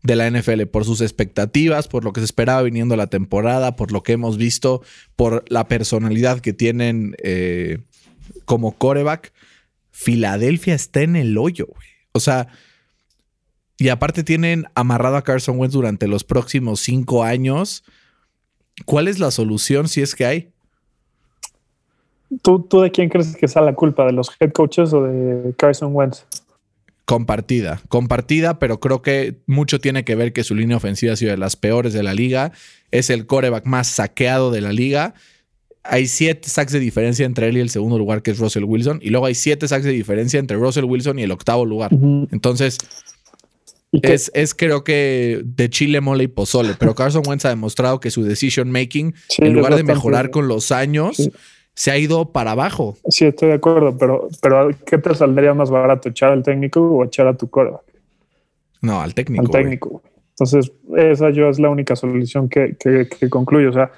de la NFL, por sus expectativas, por lo que se esperaba viniendo la temporada, por lo que hemos visto, por la personalidad que tienen eh, como coreback. Filadelfia está en el hoyo, güey. O sea, y aparte tienen amarrado a Carson Wentz durante los próximos cinco años. ¿Cuál es la solución si es que hay? ¿Tú, ¿Tú de quién crees que sea la culpa? ¿De los head coaches o de Carson Wentz? Compartida, compartida, pero creo que mucho tiene que ver que su línea ofensiva ha sido de las peores de la liga. Es el coreback más saqueado de la liga. Hay siete sacks de diferencia entre él y el segundo lugar, que es Russell Wilson. Y luego hay siete sacks de diferencia entre Russell Wilson y el octavo lugar. Entonces, es, es, creo que de chile, mole y pozole. Pero Carson Wentz ha demostrado que su decision making, en lugar de mejorar con los años, se ha ido para abajo. Sí, estoy de acuerdo, pero, pero ¿qué te saldría más barato? ¿Echar al técnico o echar a tu coreback? No, al técnico. Al técnico. Entonces, esa yo es la única solución que, que, que concluyo. O sea,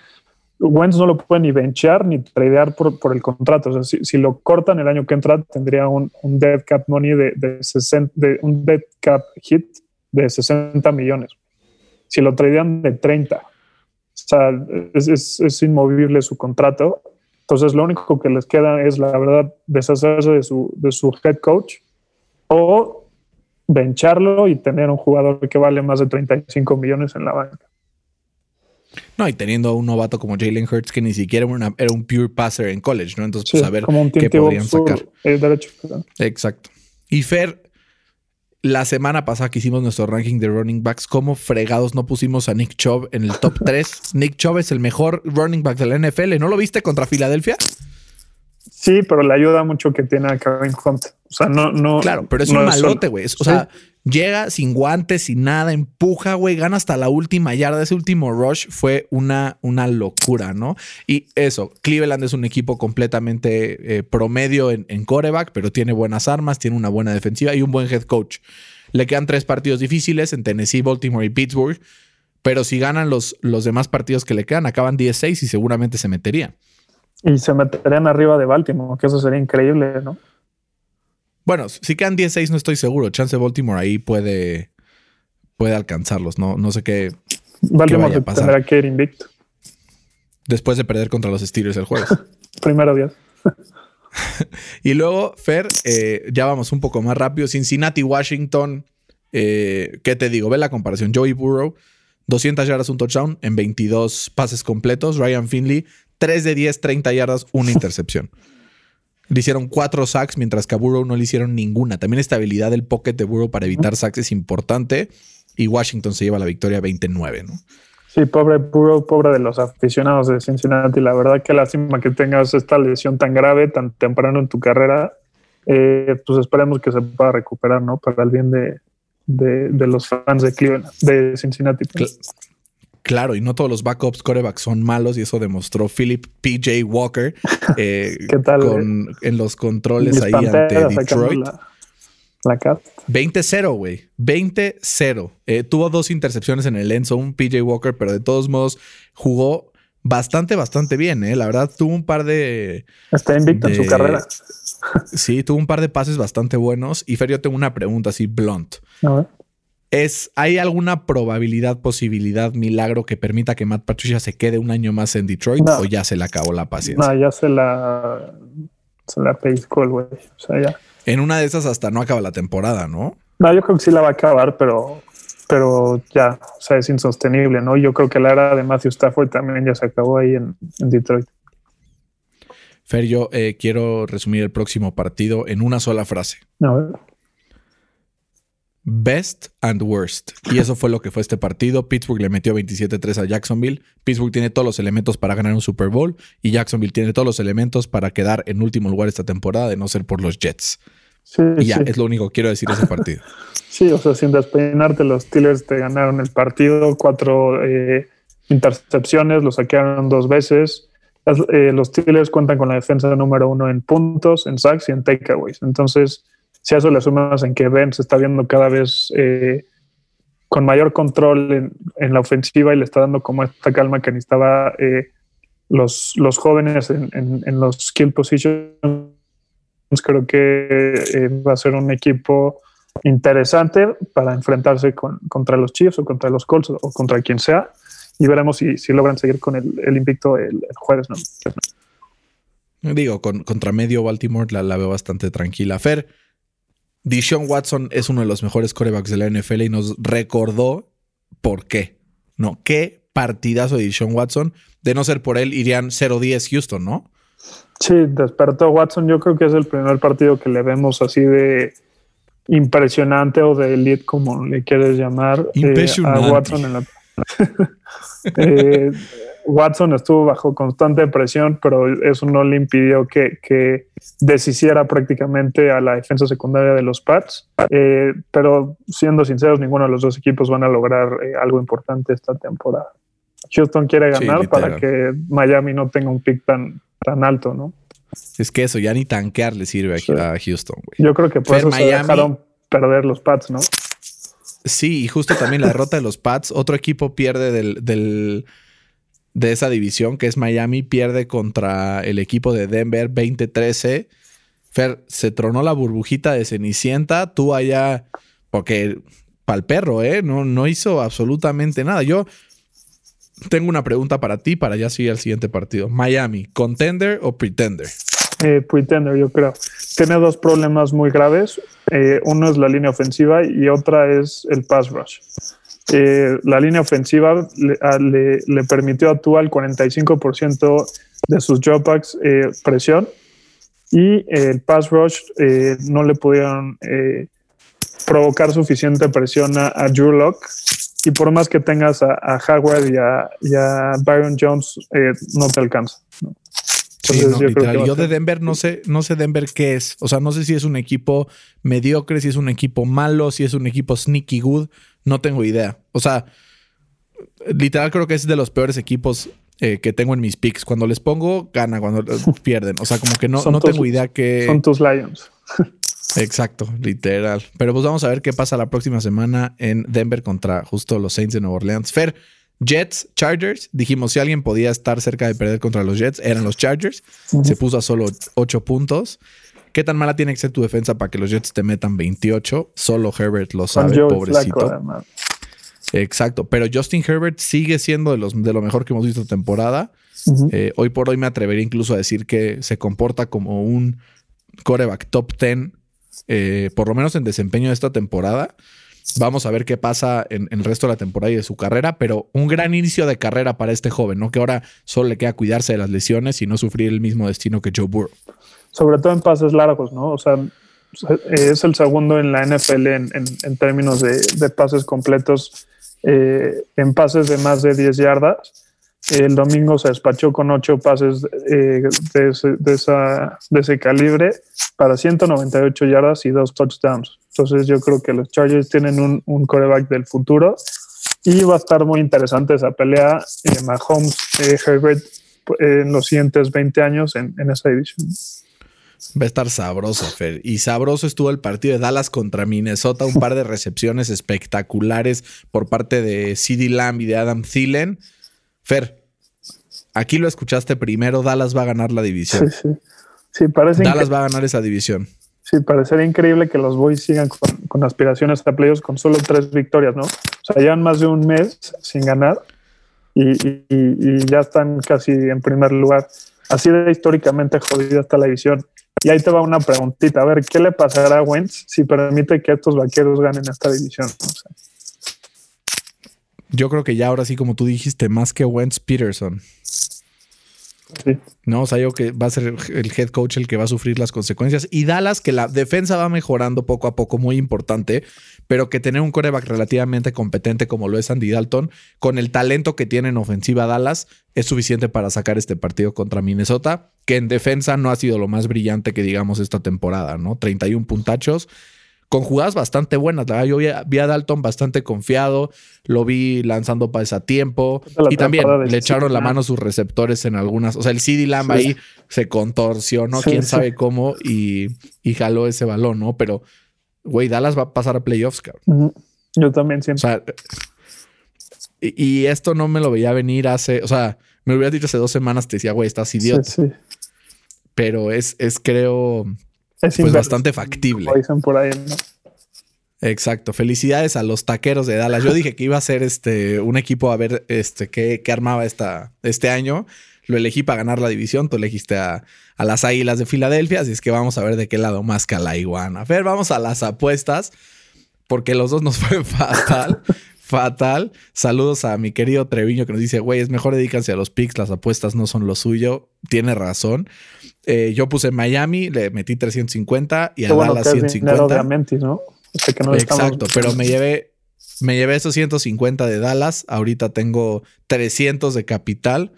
Wentz no lo puede ni benchar ni tradear por, por el contrato. O sea, si, lo cortan el año que entra, tendría un, un dead cap money de, de, 60, de un dead cap hit de 60 millones. Si lo tradean de 30, o sea, es, es, es inmovible su contrato entonces, lo único que les queda es, la verdad, deshacerse de su, de su head coach o bencharlo y tener un jugador que vale más de 35 millones en la banca. No, y teniendo a un novato como Jalen Hurts que ni siquiera era un pure passer en college, ¿no? Entonces, pues a ver qué podrían sacar. derecho. Exacto. Y Fer, la semana pasada que hicimos nuestro ranking de running backs, ¿cómo fregados no pusimos a Nick Chubb en el top 3? Nick Chubb es el mejor running back de la NFL. ¿No lo viste contra Filadelfia? Sí, pero le ayuda mucho que tiene a Kevin Hunt. O sea, no, no. Claro, pero es un malote, güey. O sea, llega sin guantes, sin nada, empuja, güey, gana hasta la última yarda. Ese último rush fue una, una locura, ¿no? Y eso, Cleveland es un equipo completamente eh, promedio en, en coreback, pero tiene buenas armas, tiene una buena defensiva y un buen head coach. Le quedan tres partidos difíciles en Tennessee, Baltimore y Pittsburgh, pero si ganan los, los demás partidos que le quedan, acaban 10-6 y seguramente se meterían. Y se meterían arriba de Baltimore, que eso sería increíble, ¿no? Bueno, si quedan 10-6 no estoy seguro. Chance Baltimore ahí puede, puede alcanzarlos. No, no sé qué, Baltimore qué vaya a pasar. tendrá que ir invicto. Después de perder contra los Steelers el jueves. Primero día. y luego, Fer, eh, ya vamos un poco más rápido. Cincinnati, Washington. Eh, ¿Qué te digo? Ve la comparación. Joey Burrow, 200 yardas, un touchdown en 22 pases completos. Ryan Finley, 3 de 10, 30 yardas, una intercepción. Le hicieron cuatro sacks, mientras que a Burrow no le hicieron ninguna. También esta habilidad del pocket de Burrow para evitar sacks es importante. Y Washington se lleva la victoria 29, ¿no? Sí, pobre Burrow, pobre de los aficionados de Cincinnati. La verdad que lástima que tengas esta lesión tan grave, tan temprano en tu carrera. Eh, pues esperemos que se pueda recuperar, ¿no? Para el bien de, de, los fans de Cleveland, de Cincinnati. Claro, y no todos los backups corebacks son malos y eso demostró Philip PJ Walker eh, ¿Qué tal, con, en los controles ahí ante Detroit. La, 20-0, güey. 20-0. Eh, tuvo dos intercepciones en el Enzo, un PJ Walker, pero de todos modos jugó bastante, bastante bien. ¿eh? La verdad, tuvo un par de. Está invicto en su carrera. Sí, tuvo un par de pases bastante buenos. Y Fer, yo tengo una pregunta así blunt. A ver. Es, ¿Hay alguna probabilidad, posibilidad, milagro que permita que Matt Patricia se quede un año más en Detroit o ya se le acabó la paciencia? No, ya se la, se la pescó el güey. O sea, ya. En una de esas hasta no acaba la temporada, ¿no? No, yo creo que sí la va a acabar, pero, pero ya, o sea, es insostenible, ¿no? Yo creo que la era de Matthew Stafford también ya se acabó ahí en, Detroit. Fer, yo eh, quiero resumir el próximo partido en una sola frase. A ver. Best and worst. Y eso fue lo que fue este partido. Pittsburgh le metió 27-3 a Jacksonville. Pittsburgh tiene todos los elementos para ganar un Super Bowl y Jacksonville tiene todos los elementos para quedar en último lugar esta temporada, de no ser por los Jets. Sí, y ya, es lo único que quiero decir de ese partido. sí, o sea, sin despeinarte, los Steelers te ganaron el partido, cuatro eh, intercepciones, lo saquearon dos veces. Eh, los Steelers cuentan con la defensa número uno en puntos, en sacks y en takeaways. Entonces, si a eso le sumas en que Ben se está viendo cada vez eh, con mayor control en, la ofensiva y le está dando como esta calma que necesitaba eh, los, los jóvenes en, los skill positions, creo que eh, va a ser un equipo interesante para enfrentarse contra los Chiefs o contra los Colts o contra quien sea y veremos si, si logran seguir con el, invicto el, jueves. ¿no? Digo, con, contra medio Baltimore la veo bastante tranquila. Fer, Dishon Watson es uno de los mejores corebacks de la NFL y nos recordó por qué. No, qué partidazo de Dishon Watson. De no ser por él, irían 0-10 Houston, ¿no? Sí, despertó Watson. Yo creo que es el primer partido que le vemos así de, impresionante o de elite, como le quieres llamar, eh, a Watson en la... Eh, Watson estuvo bajo constante presión, pero eso no le impidió que, que deshiciera prácticamente a la defensa secundaria de los Pats. Eh, pero siendo sinceros, ninguno de los dos equipos van a lograr algo importante esta temporada. Houston quiere ganar para que Miami no tenga un pick tan, tan alto, ¿no? Es que eso ya ni tanquear le sirve a Houston, güey. Yo creo que por eso se dejaron perder los Pats, ¿no? Sí, y justo también la derrota de los Pats. Otro equipo pierde del, de esa división, que es Miami, pierde contra el equipo de Denver 2013. Fer, se tronó la burbujita de Cenicienta. Tú allá, porque para el perro, ¿eh? No, no hizo absolutamente nada. Yo tengo una pregunta para ti para ya seguir al siguiente partido. Miami, ¿contender o pretender? Eh, pretender, yo creo. Tiene dos problemas muy graves. Eh, uno es la línea ofensiva y otra es el pass rush. Eh, la línea ofensiva le, le, permitió a Tua el 45% de sus dropbacks presión y el pass rush no le pudieron provocar suficiente presión a, a Drew Locke y por más que tengas a, Howard y a, Byron Jones, eh, no te alcanza. Sí, yo, yo de Denver no sé, no sé Denver qué es. O sea, no sé si es un equipo mediocre, si es un equipo malo, si es un equipo sneaky good. No tengo idea. O sea, literal creo que es de los peores equipos eh, que tengo en mis picks. Cuando les pongo, gana. Cuando pierden. O sea, como que no, no tengo idea que. Son tus Lions. Exacto, literal. Pero pues vamos a ver qué pasa la próxima semana en Denver contra justo los Saints de Nueva Orleans. Fer, Jets, Chargers. Dijimos si alguien podía estar cerca de perder contra los Jets, eran los Chargers. Se puso a solo 8 puntos. ¿Qué tan mala tiene que ser tu defensa para que los Jets te metan 28? Solo Herbert lo sabe, pobrecito. Exacto, pero Justin Herbert sigue siendo de, los, de lo mejor que hemos visto temporada. Eh, hoy por hoy me atrevería incluso a decir que se comporta como un coreback top 10 eh, por lo menos en desempeño de esta temporada. Vamos a ver qué pasa en, el resto de la temporada y de su carrera, pero un gran inicio de carrera para este joven, ¿no? Que ahora solo le queda cuidarse de las lesiones y no sufrir el mismo destino que Joe Burrow. Sobre todo en pases largos, ¿no? O sea, es el segundo en la NFL en, términos de, pases completos, eh, en pases de más de 10 yardas el domingo se despachó con ocho pases eh, de, ese, de, ese calibre para 198 yardas y dos touchdowns. Entonces yo creo que los Chargers tienen un, un coreback del futuro y va a estar muy interesante esa pelea. Eh, Mahomes, eh, en los siguientes 20 años en, en esa división. Va a estar sabroso, Fer. Y sabroso estuvo el partido de Dallas contra Minnesota. Un par de recepciones espectaculares por parte de CD Lamb y de Adam Thielen. Fer, aquí lo escuchaste primero, Dallas va a ganar la división. Sí, sí. sí parece Dallas va a ganar esa división. Sí, parecería increíble que los Boys sigan con, aspiraciones a playoffs con solo tres victorias, ¿no? O sea, llevan más de un mes sin ganar y, ya están casi en primer lugar. Así de históricamente jodida está la división. Y ahí te va una preguntita. A ver, ¿qué le pasará a Wentz si permite que estos vaqueros ganen esta división? Yo creo que ya ahora sí, como tú dijiste, más que Wentz Peterson. Sí. No, o sea, yo que va a ser el head coach el que va a sufrir las consecuencias. Y Dallas, que la defensa va mejorando poco a poco, muy importante, pero que tener un coreback relativamente competente como lo es Andy Dalton, con el talento que tiene en ofensiva Dallas, es suficiente para sacar este partido contra Minnesota, que en defensa no ha sido lo más brillante que digamos esta temporada, ¿no? 31 puntachos con jugadas bastante buenas. Yo vi a, Dalton bastante confiado, lo vi lanzando para a tiempo y también le echaron la mano sus receptores en algunas. O sea, el CD Lamb ahí se contorsionó, quién sabe cómo, y, jaló ese balón, ¿no? Pero, güey, Dallas va a pasar a playoffs, cabrón. Yo también siempre. O sea, y, esto no me lo veía venir hace, o sea, me hubieras dicho hace dos semanas, te decía, güey, estás idiota. Pero es, es creo es pues bastante factible. dicen por ahí, Exacto. Felicidades a los taqueros de Dallas. Yo dije que iba a ser este un equipo a ver este qué, armaba esta, este año. Lo elegí para ganar la división. Tú elegiste a, las Águilas de Filadelfia. Así es que vamos a ver de qué lado más que la iguana. A ver, vamos a las apuestas. Porque los dos nos fue fatal. fatal. Saludos a mi querido Treviño que nos dice, güey, es mejor dedícanse a los picks, las apuestas no son lo suyo. Tiene razón. Eh, yo puse Miami, le metí 350 y a Dallas 150. De ¿no? que no Exacto, pero me llevé, me llevé esos 150 de Dallas. Ahorita tengo 300 de capital.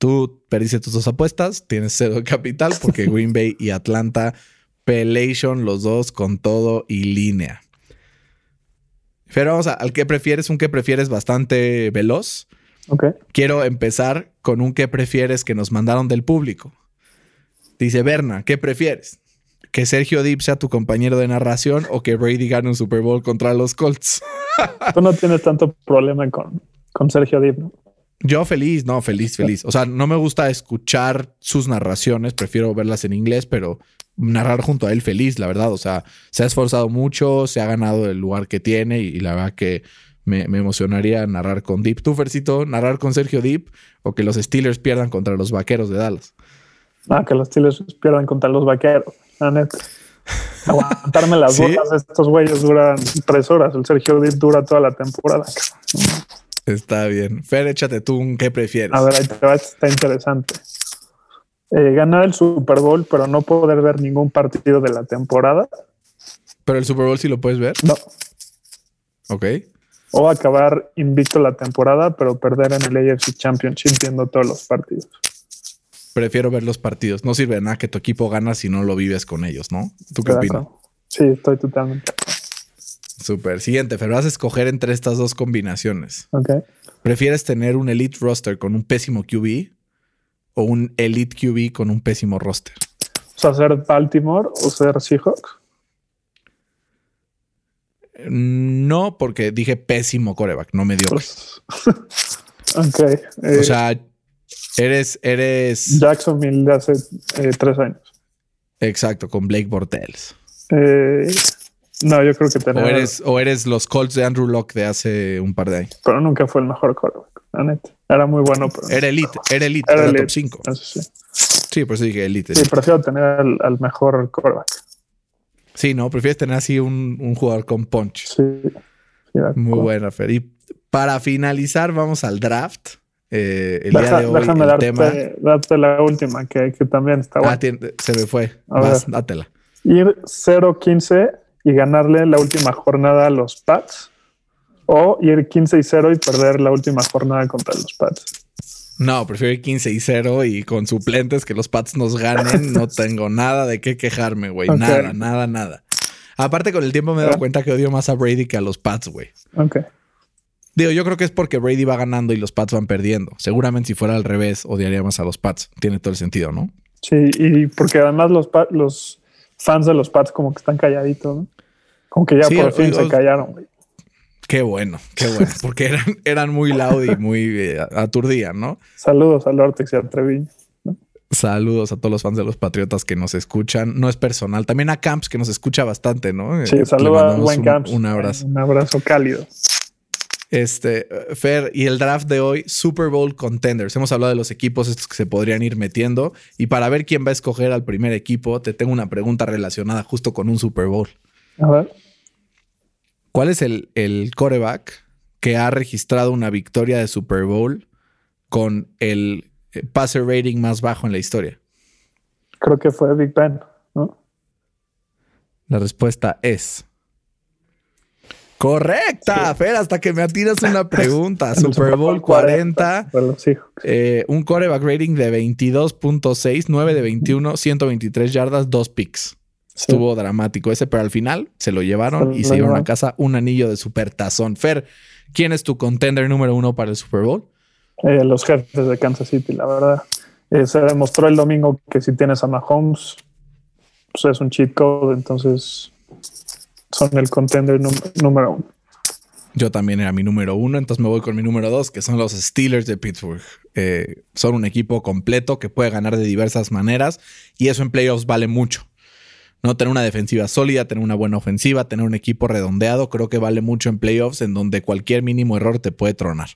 Tú perdiste tus dos apuestas, tienes cero de capital porque Green Bay y Atlanta pelation los dos con todo y línea. Pero vamos al que prefieres, un que prefieres bastante veloz. Ok. Quiero empezar con un que prefieres que nos mandaron del público. Dice Berna, ¿qué prefieres? ¿Que Sergio Deep sea tu compañero de narración o que Brady gane un Super Bowl contra los Colts? Tú no tienes tanto problema con, con Sergio Deep, ¿no? Yo feliz, no, feliz, feliz. O sea, no me gusta escuchar sus narraciones, prefiero verlas en inglés, pero narrar junto a él feliz, la verdad. O sea, se ha esforzado mucho, se ha ganado el lugar que tiene y, la verdad que me, emocionaría narrar con Deep. ¿Tú, Fercito, narrar con Sergio Deep o que los Steelers pierdan contra los Vaqueros de Dallas? Ah, que los Steelers pierdan contra los Vaqueros, la neta. Aguantarme las ¿Sí? botas, estos güeyes duran tres horas. El Sergio Deep dura toda la temporada. Está bien. Fer, échate tú un qué prefieres. A ver, ahí te va, está interesante. Eh, ganar el Super Bowl, pero no poder ver ningún partido de la temporada. Pero el Super Bowl sí lo puedes ver. No. Ok. O acabar invicto la temporada, pero perder en el AFC Championship viendo todos los partidos. Prefiero ver los partidos. No sirve de nada que tu equipo gana si no lo vives con ellos, ¿no? ¿Tú qué opinas? Sí, estoy totalmente. Súper. Siguiente, pero vas a escoger entre estas dos combinaciones. Ok. ¿Prefieres tener un elite roster con un pésimo QB o un elite QB con un pésimo roster? O sea, ser Baltimore o ser Seahawks. No, porque dije pésimo coreback, no me dio. Pues, ok. Eh, o sea, eres, eres. Jacksonville de hace eh, tres años. Exacto, con Blake Bortles. Eh, no, yo creo que tener... O eres, o eres los Colts de Andrew Locke de hace un par de años. Pero nunca fue el mejor quarterback, la neta. Era muy bueno, pero... Era elite, era elite, era, top 5. sí. sí, por eso dije elite. Sí, prefiero tener al, mejor quarterback. Sí, no, prefieres tener así un, un jugador con punch. Sí. muy buena, Fer. Y para finalizar, vamos al draft. Eh, el día de hoy, déjame darte, darte, la última, que, que también está buena. Ah, se me fue. Vas, dátela. Ir 0-15 y ganarle la última jornada a los Pats o ir 15 y 0 y perder la última jornada contra los Pats. No, prefiero ir 15 y 0 y con suplentes que los Pats nos ganen. no tengo nada de qué quejarme, güey. Nada, nada, nada. Aparte, con el tiempo me he dado cuenta que odio más a Brady que a los Pats, güey. Ok. Digo, yo creo que es porque Brady va ganando y los Pats van perdiendo. Seguramente si fuera al revés, odiaría más a los Pats. Tiene todo el sentido, ¿no? Sí, y porque además los, los fans de los Pats como que están calladitos, ¿no? Como que ya por fin se callaron, güey. Qué bueno, qué bueno, porque eran, eran muy loud y muy eh, aturdían, ¿no? Saludos a Lortex y a Treviño. Saludos a todos los fans de los Patriotas que nos escuchan. No es personal. También a Camps que nos escucha bastante, ¿no? Sí, saludos a buen Camps. Un abrazo. Un abrazo cálido. Este, Fer, y el draft de hoy, Super Bowl Contenders. Hemos hablado de los equipos estos que se podrían ir metiendo. Y para ver quién va a escoger al primer equipo, te tengo una pregunta relacionada justo con un Super Bowl. A ver. ¿Cuál es el, el coreback que ha registrado una victoria de Super Bowl con el eh, passer rating más bajo en la historia? Creo que fue Big Ben, ¿no? La respuesta es Correcta, Fer, hasta que me atiras una pregunta. Super Bowl 40, eh, un coreback rating de 22.6, 9 de 21, 123 yardas, 2 picks. Estuvo dramático ese, pero al final se lo llevaron y se llevaron a casa un anillo de super tazón. Fer, ¿quién es tu contender número uno para el Super Bowl? Eh, los jefes de Kansas City, la verdad. Eh, se demostró el domingo que si tienes a Mahomes, pues es un cheat code, entonces son el contender número uno. Yo también era mi número uno, entonces me voy con mi número dos, que son los Steelers de Pittsburgh. Eh, son un equipo completo que puede ganar de diversas maneras y eso en playoffs vale mucho. No tener una defensiva sólida, tener una buena ofensiva, tener un equipo redondeado, creo que vale mucho en playoffs en donde cualquier mínimo error te puede tronar.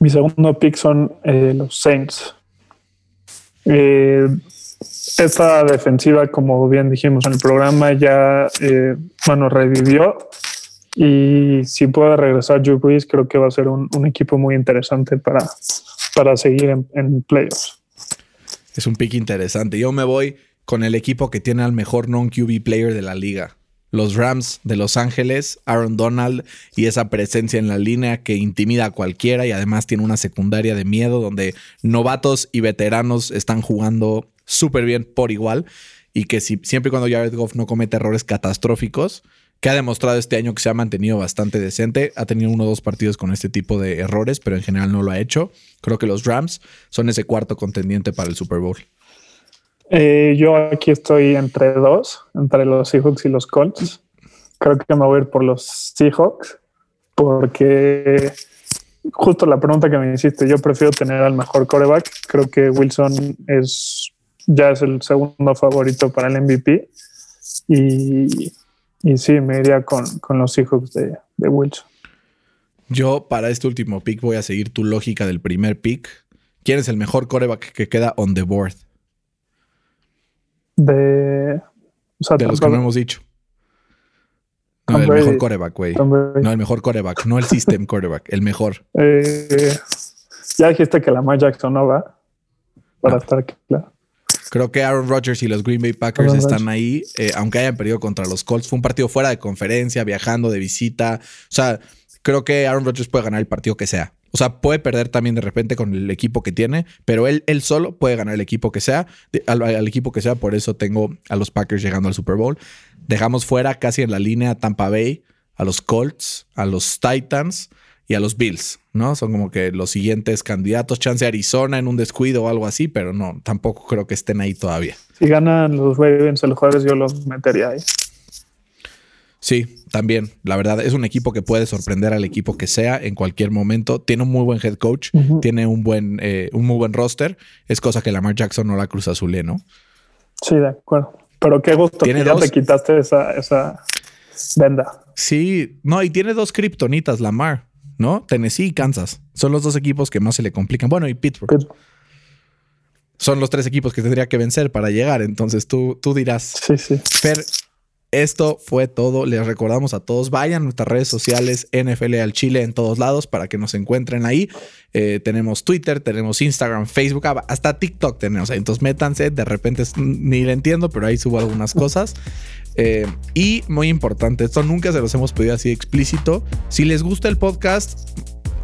Mi segundo pick son eh, los Saints. Eh, esta defensiva, como bien dijimos en el programa, ya eh, bueno, revivió. Y si puede regresar Drew Brees, creo que va a ser un, equipo muy interesante para, para seguir en, playoffs. Es un pick interesante. Yo me voy con el equipo que tiene al mejor non-QB player de la liga. los Rams de Los Ángeles, Aaron Donald y esa presencia en la línea que intimida a cualquiera y además tiene una secundaria de miedo donde novatos y veteranos están jugando súper bien por igual y que si, siempre y cuando Jared Goff no comete errores catastróficos, que ha demostrado este año que se ha mantenido bastante decente. Ha tenido uno o dos partidos con este tipo de errores, pero en general no lo ha hecho. Creo que los Rams son ese cuarto contendiente para el Super Bowl. Eh, yo aquí estoy entre dos, entre los Seahawks y los Colts. Creo que me voy a ir por los Seahawks, porque justo la pregunta que me hiciste, yo prefiero tener al mejor coreback. Creo que Wilson es ya es el segundo favorito para el MVP. Y y sí, me iría con, los hijos de, Wilson. Yo para este último pick voy a seguir tu lógica del primer pick. ¿Quién es el mejor coreback que queda on the board? De, de los que no hemos dicho. No, el mejor coreback, güey. No, el mejor coreback, no el system coreback, el mejor. Eh, ya dijiste que la Lamar Jackson no va. Para estar claro. Creo que Aaron Rodgers y los Green Bay Packers están ahí, eh, aunque hayan perdido contra los Colts. Fue un partido fuera de conferencia, viajando de visita. O sea, creo que Aaron Rodgers puede ganar el partido que sea. O sea, puede perder también de repente con el equipo que tiene, pero él, él solo puede ganar el equipo que sea, al, equipo que sea. Por eso tengo a los Packers llegando al Super Bowl. Dejamos fuera casi en la línea Tampa Bay, a los Colts, a los Titans y a los Bills, ¿no? Son como que los siguientes candidatos, chance Arizona en un descuido o algo así, pero no, tampoco creo que estén ahí todavía. Si ganan los Ravens el jueves, yo los metería ahí. Sí, también. La verdad, es un equipo que puede sorprender al equipo que sea en cualquier momento. Tiene un muy buen head coach, tiene un buen, eh, un muy buen roster. Es cosa que Lamar Jackson no la cruza azul, ¿no? Sí, de acuerdo. Pero qué gusto que ya te quitaste esa, esa venda. Sí, no, y tiene dos kriptonitas, Lamar. ¿No? Tennessee y Kansas. Son los dos equipos que más se le complican. Bueno, y Pittsburgh. Son los tres equipos que tendría que vencer para llegar. Entonces tú, tú dirás. Sí, sí. Fer, esto fue todo. Les recordamos a todos, vayan a nuestras redes sociales, NFL al Chile en todos lados para que nos encuentren ahí. Eh, tenemos Twitter, tenemos Instagram, Facebook, ah, hasta TikTok tenemos. Entonces métanse, de repente ni le entiendo, pero ahí subo algunas cosas. Eh, y muy importante, esto nunca se los hemos pedido así explícito. Si les gusta el podcast,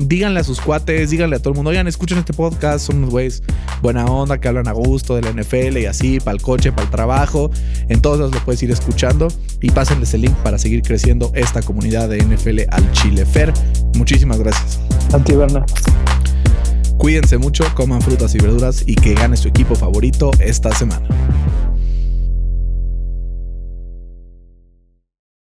díganle a sus cuates, díganle a todo el mundo, oigan, escuchen este podcast, son unos güeyes buena onda que hablan a gusto del NFL y así, para el coche, para el trabajo. En todos los lo puedes ir escuchando y pásenles el link para seguir creciendo esta comunidad de NFL al Chile. Fer, muchísimas gracias. A ti, Cuídense mucho, coman frutas y verduras y que gane su equipo favorito esta semana.